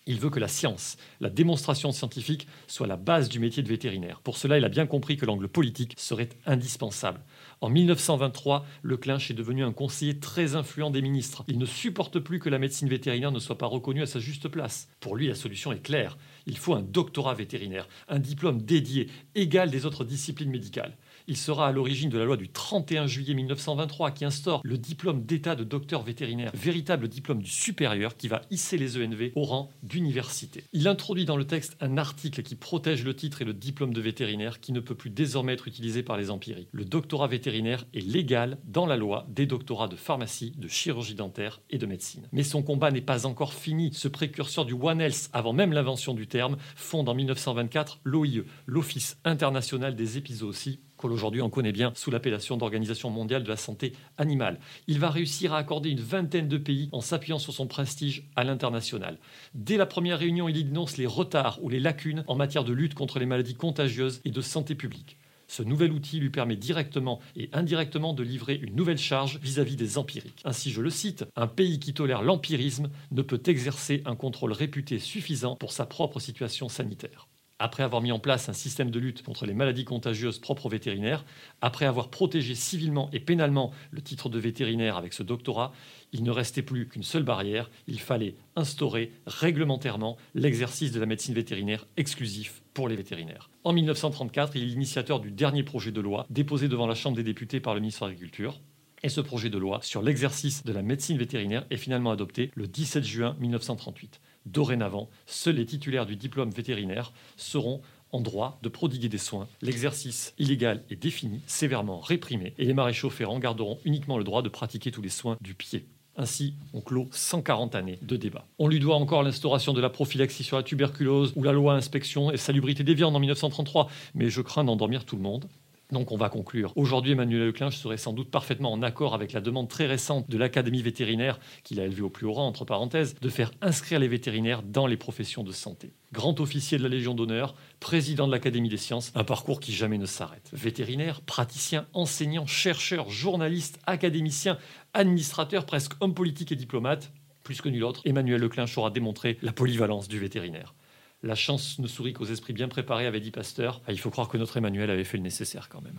Il veut que la science, la démonstration scientifique, soit la base du métier de vétérinaire. Pour cela, il a bien compris que l'angle politique serait indispensable. En 1923, Leclinch est devenu un conseiller très influent des ministres. Il ne supporte plus que la médecine vétérinaire ne soit pas reconnue à sa juste place. Pour lui, la solution est claire. Il faut un doctorat vétérinaire, un diplôme dédié, égal des autres disciplines médicales. Il sera à l'origine de la loi du 31 juillet 1923 qui instaure le diplôme d'état de docteur vétérinaire, véritable diplôme du supérieur qui va hisser les ENV au rang d'université. Il introduit dans le texte un article qui protège le titre et le diplôme de vétérinaire qui ne peut plus désormais être utilisé par les empiriques. Le doctorat vétérinaire est légal dans la loi des doctorats de pharmacie, de chirurgie dentaire et de médecine. Mais son combat n'est pas encore fini. Ce précurseur du One Health, avant même l'invention du terme, fonde en 1924 l'OIE, l'Office international des épizooties qu'aujourd'hui on connaît bien sous l'appellation d'Organisation mondiale de la santé animale. Il va réussir à accorder une vingtaine de pays en s'appuyant sur son prestige à l'international. Dès la première réunion, il dénonce les retards ou les lacunes en matière de lutte contre les maladies contagieuses et de santé publique. Ce nouvel outil lui permet directement et indirectement de livrer une nouvelle charge vis-à-vis des empiriques. Ainsi, je le cite, un pays qui tolère l'empirisme ne peut exercer un contrôle réputé suffisant pour sa propre situation sanitaire après avoir mis en place un système de lutte contre les maladies contagieuses propres aux vétérinaires, après avoir protégé civilement et pénalement le titre de vétérinaire avec ce doctorat, il ne restait plus qu'une seule barrière, il fallait instaurer réglementairement l'exercice de la médecine vétérinaire exclusif pour les vétérinaires. En 1934, il est l'initiateur du dernier projet de loi déposé devant la Chambre des députés par le ministre de l'Agriculture. Et ce projet de loi sur l'exercice de la médecine vétérinaire est finalement adopté le 17 juin 1938. Dorénavant, seuls les titulaires du diplôme vétérinaire seront en droit de prodiguer des soins. L'exercice illégal est défini, sévèrement réprimé, et les maréchaux ferrants garderont uniquement le droit de pratiquer tous les soins du pied. Ainsi, on clôt 140 années de débat. On lui doit encore l'instauration de la prophylaxie sur la tuberculose ou la loi inspection et salubrité des viandes en 1933, mais je crains d'endormir tout le monde. Donc on va conclure. Aujourd'hui, Emmanuel Leclinch serait sans doute parfaitement en accord avec la demande très récente de l'Académie vétérinaire, qu'il a élevée au plus haut rang, entre parenthèses, de faire inscrire les vétérinaires dans les professions de santé. Grand officier de la Légion d'honneur, président de l'Académie des sciences, un parcours qui jamais ne s'arrête. Vétérinaire, praticien, enseignant, chercheur, journaliste, académicien, administrateur, presque homme politique et diplomate, plus que nul autre, Emmanuel Leclinch aura démontré la polyvalence du vétérinaire. La chance ne sourit qu'aux esprits bien préparés, avait dit Pasteur. Ah, il faut croire que notre Emmanuel avait fait le nécessaire quand même.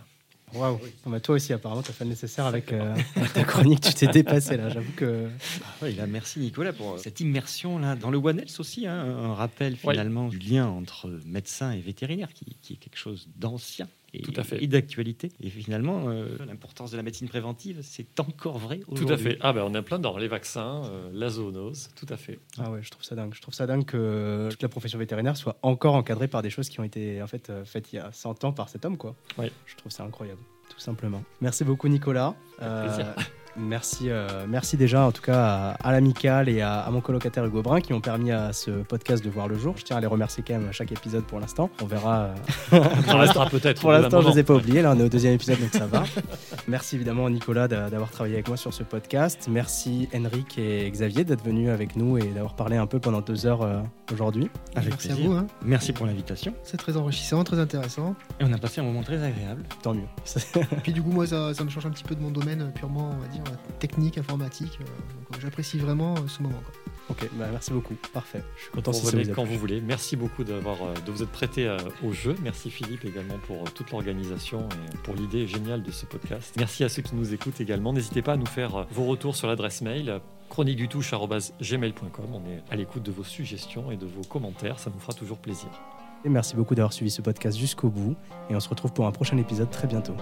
Waouh. toi aussi, apparemment, tu as fait le nécessaire avec euh, ta chronique. Tu t'es dépassé là. J'avoue que.
Ah, merci Nicolas pour cette immersion là dans le One Health aussi. Hein, un rappel finalement du lien entre médecin et vétérinaire qui, qui est quelque chose d'ancien et,
Tout à fait.
et d'actualité. Et finalement, euh, l'importance de la médecine préventive, c'est encore vrai
aujourd'hui. Tout à fait. Ah ben on est plein dans les vaccins, euh, la zoonose, tout à fait.
Ah ouais, je trouve ça dingue. Je trouve ça dingue que toute la profession vétérinaire soit encore encadrée par des choses qui ont été en fait euh, faites il y a 100 ans par cet homme quoi.
Oui.
Je trouve ça incroyable, tout simplement. Merci beaucoup Nicolas.
plaisir.
Merci, euh, merci déjà en tout cas à, l'amical et à, mon colocataire Hugo Brun qui ont permis à ce podcast de voir le jour. Je tiens à les remercier quand même à chaque épisode pour l'instant. On verra.
Euh, pour l'instant peut-être.
Pour l'instant, je ne les ai pas oubliés. Là, on est au deuxième épisode, donc ça va. merci évidemment à Nicolas d'avoir travaillé avec moi sur ce podcast. Merci Henrik et Xavier d'être venus avec nous et d'avoir parlé un peu pendant deux heures euh, aujourd'hui.
merci à vous. Hein.
Merci pour l'invitation.
C'est très enrichissant, très intéressant.
Et on a passé un moment très agréable.
Tant mieux.
et puis du coup, moi, ça, ça me change un petit peu de mon domaine purement, on va dire technique, informatique. Euh, euh, j'apprécie vraiment euh, ce moment.
Ok, bah, merci beaucoup. Parfait.
Je suis content si vous quand vous voulez. Merci beaucoup d'avoir de vous être prêté au jeu. Merci Philippe également pour toute l'organisation et pour l'idée géniale de ce podcast. Merci à ceux qui nous écoutent également. N'hésitez pas à nous faire vos retours sur l'adresse mail chroniquedutouche.gmail.com. On est à l'écoute de vos suggestions et de vos commentaires. Ça nous fera toujours plaisir.
Et merci beaucoup d'avoir suivi ce podcast jusqu'au bout. Et on se retrouve pour un prochain épisode très bientôt.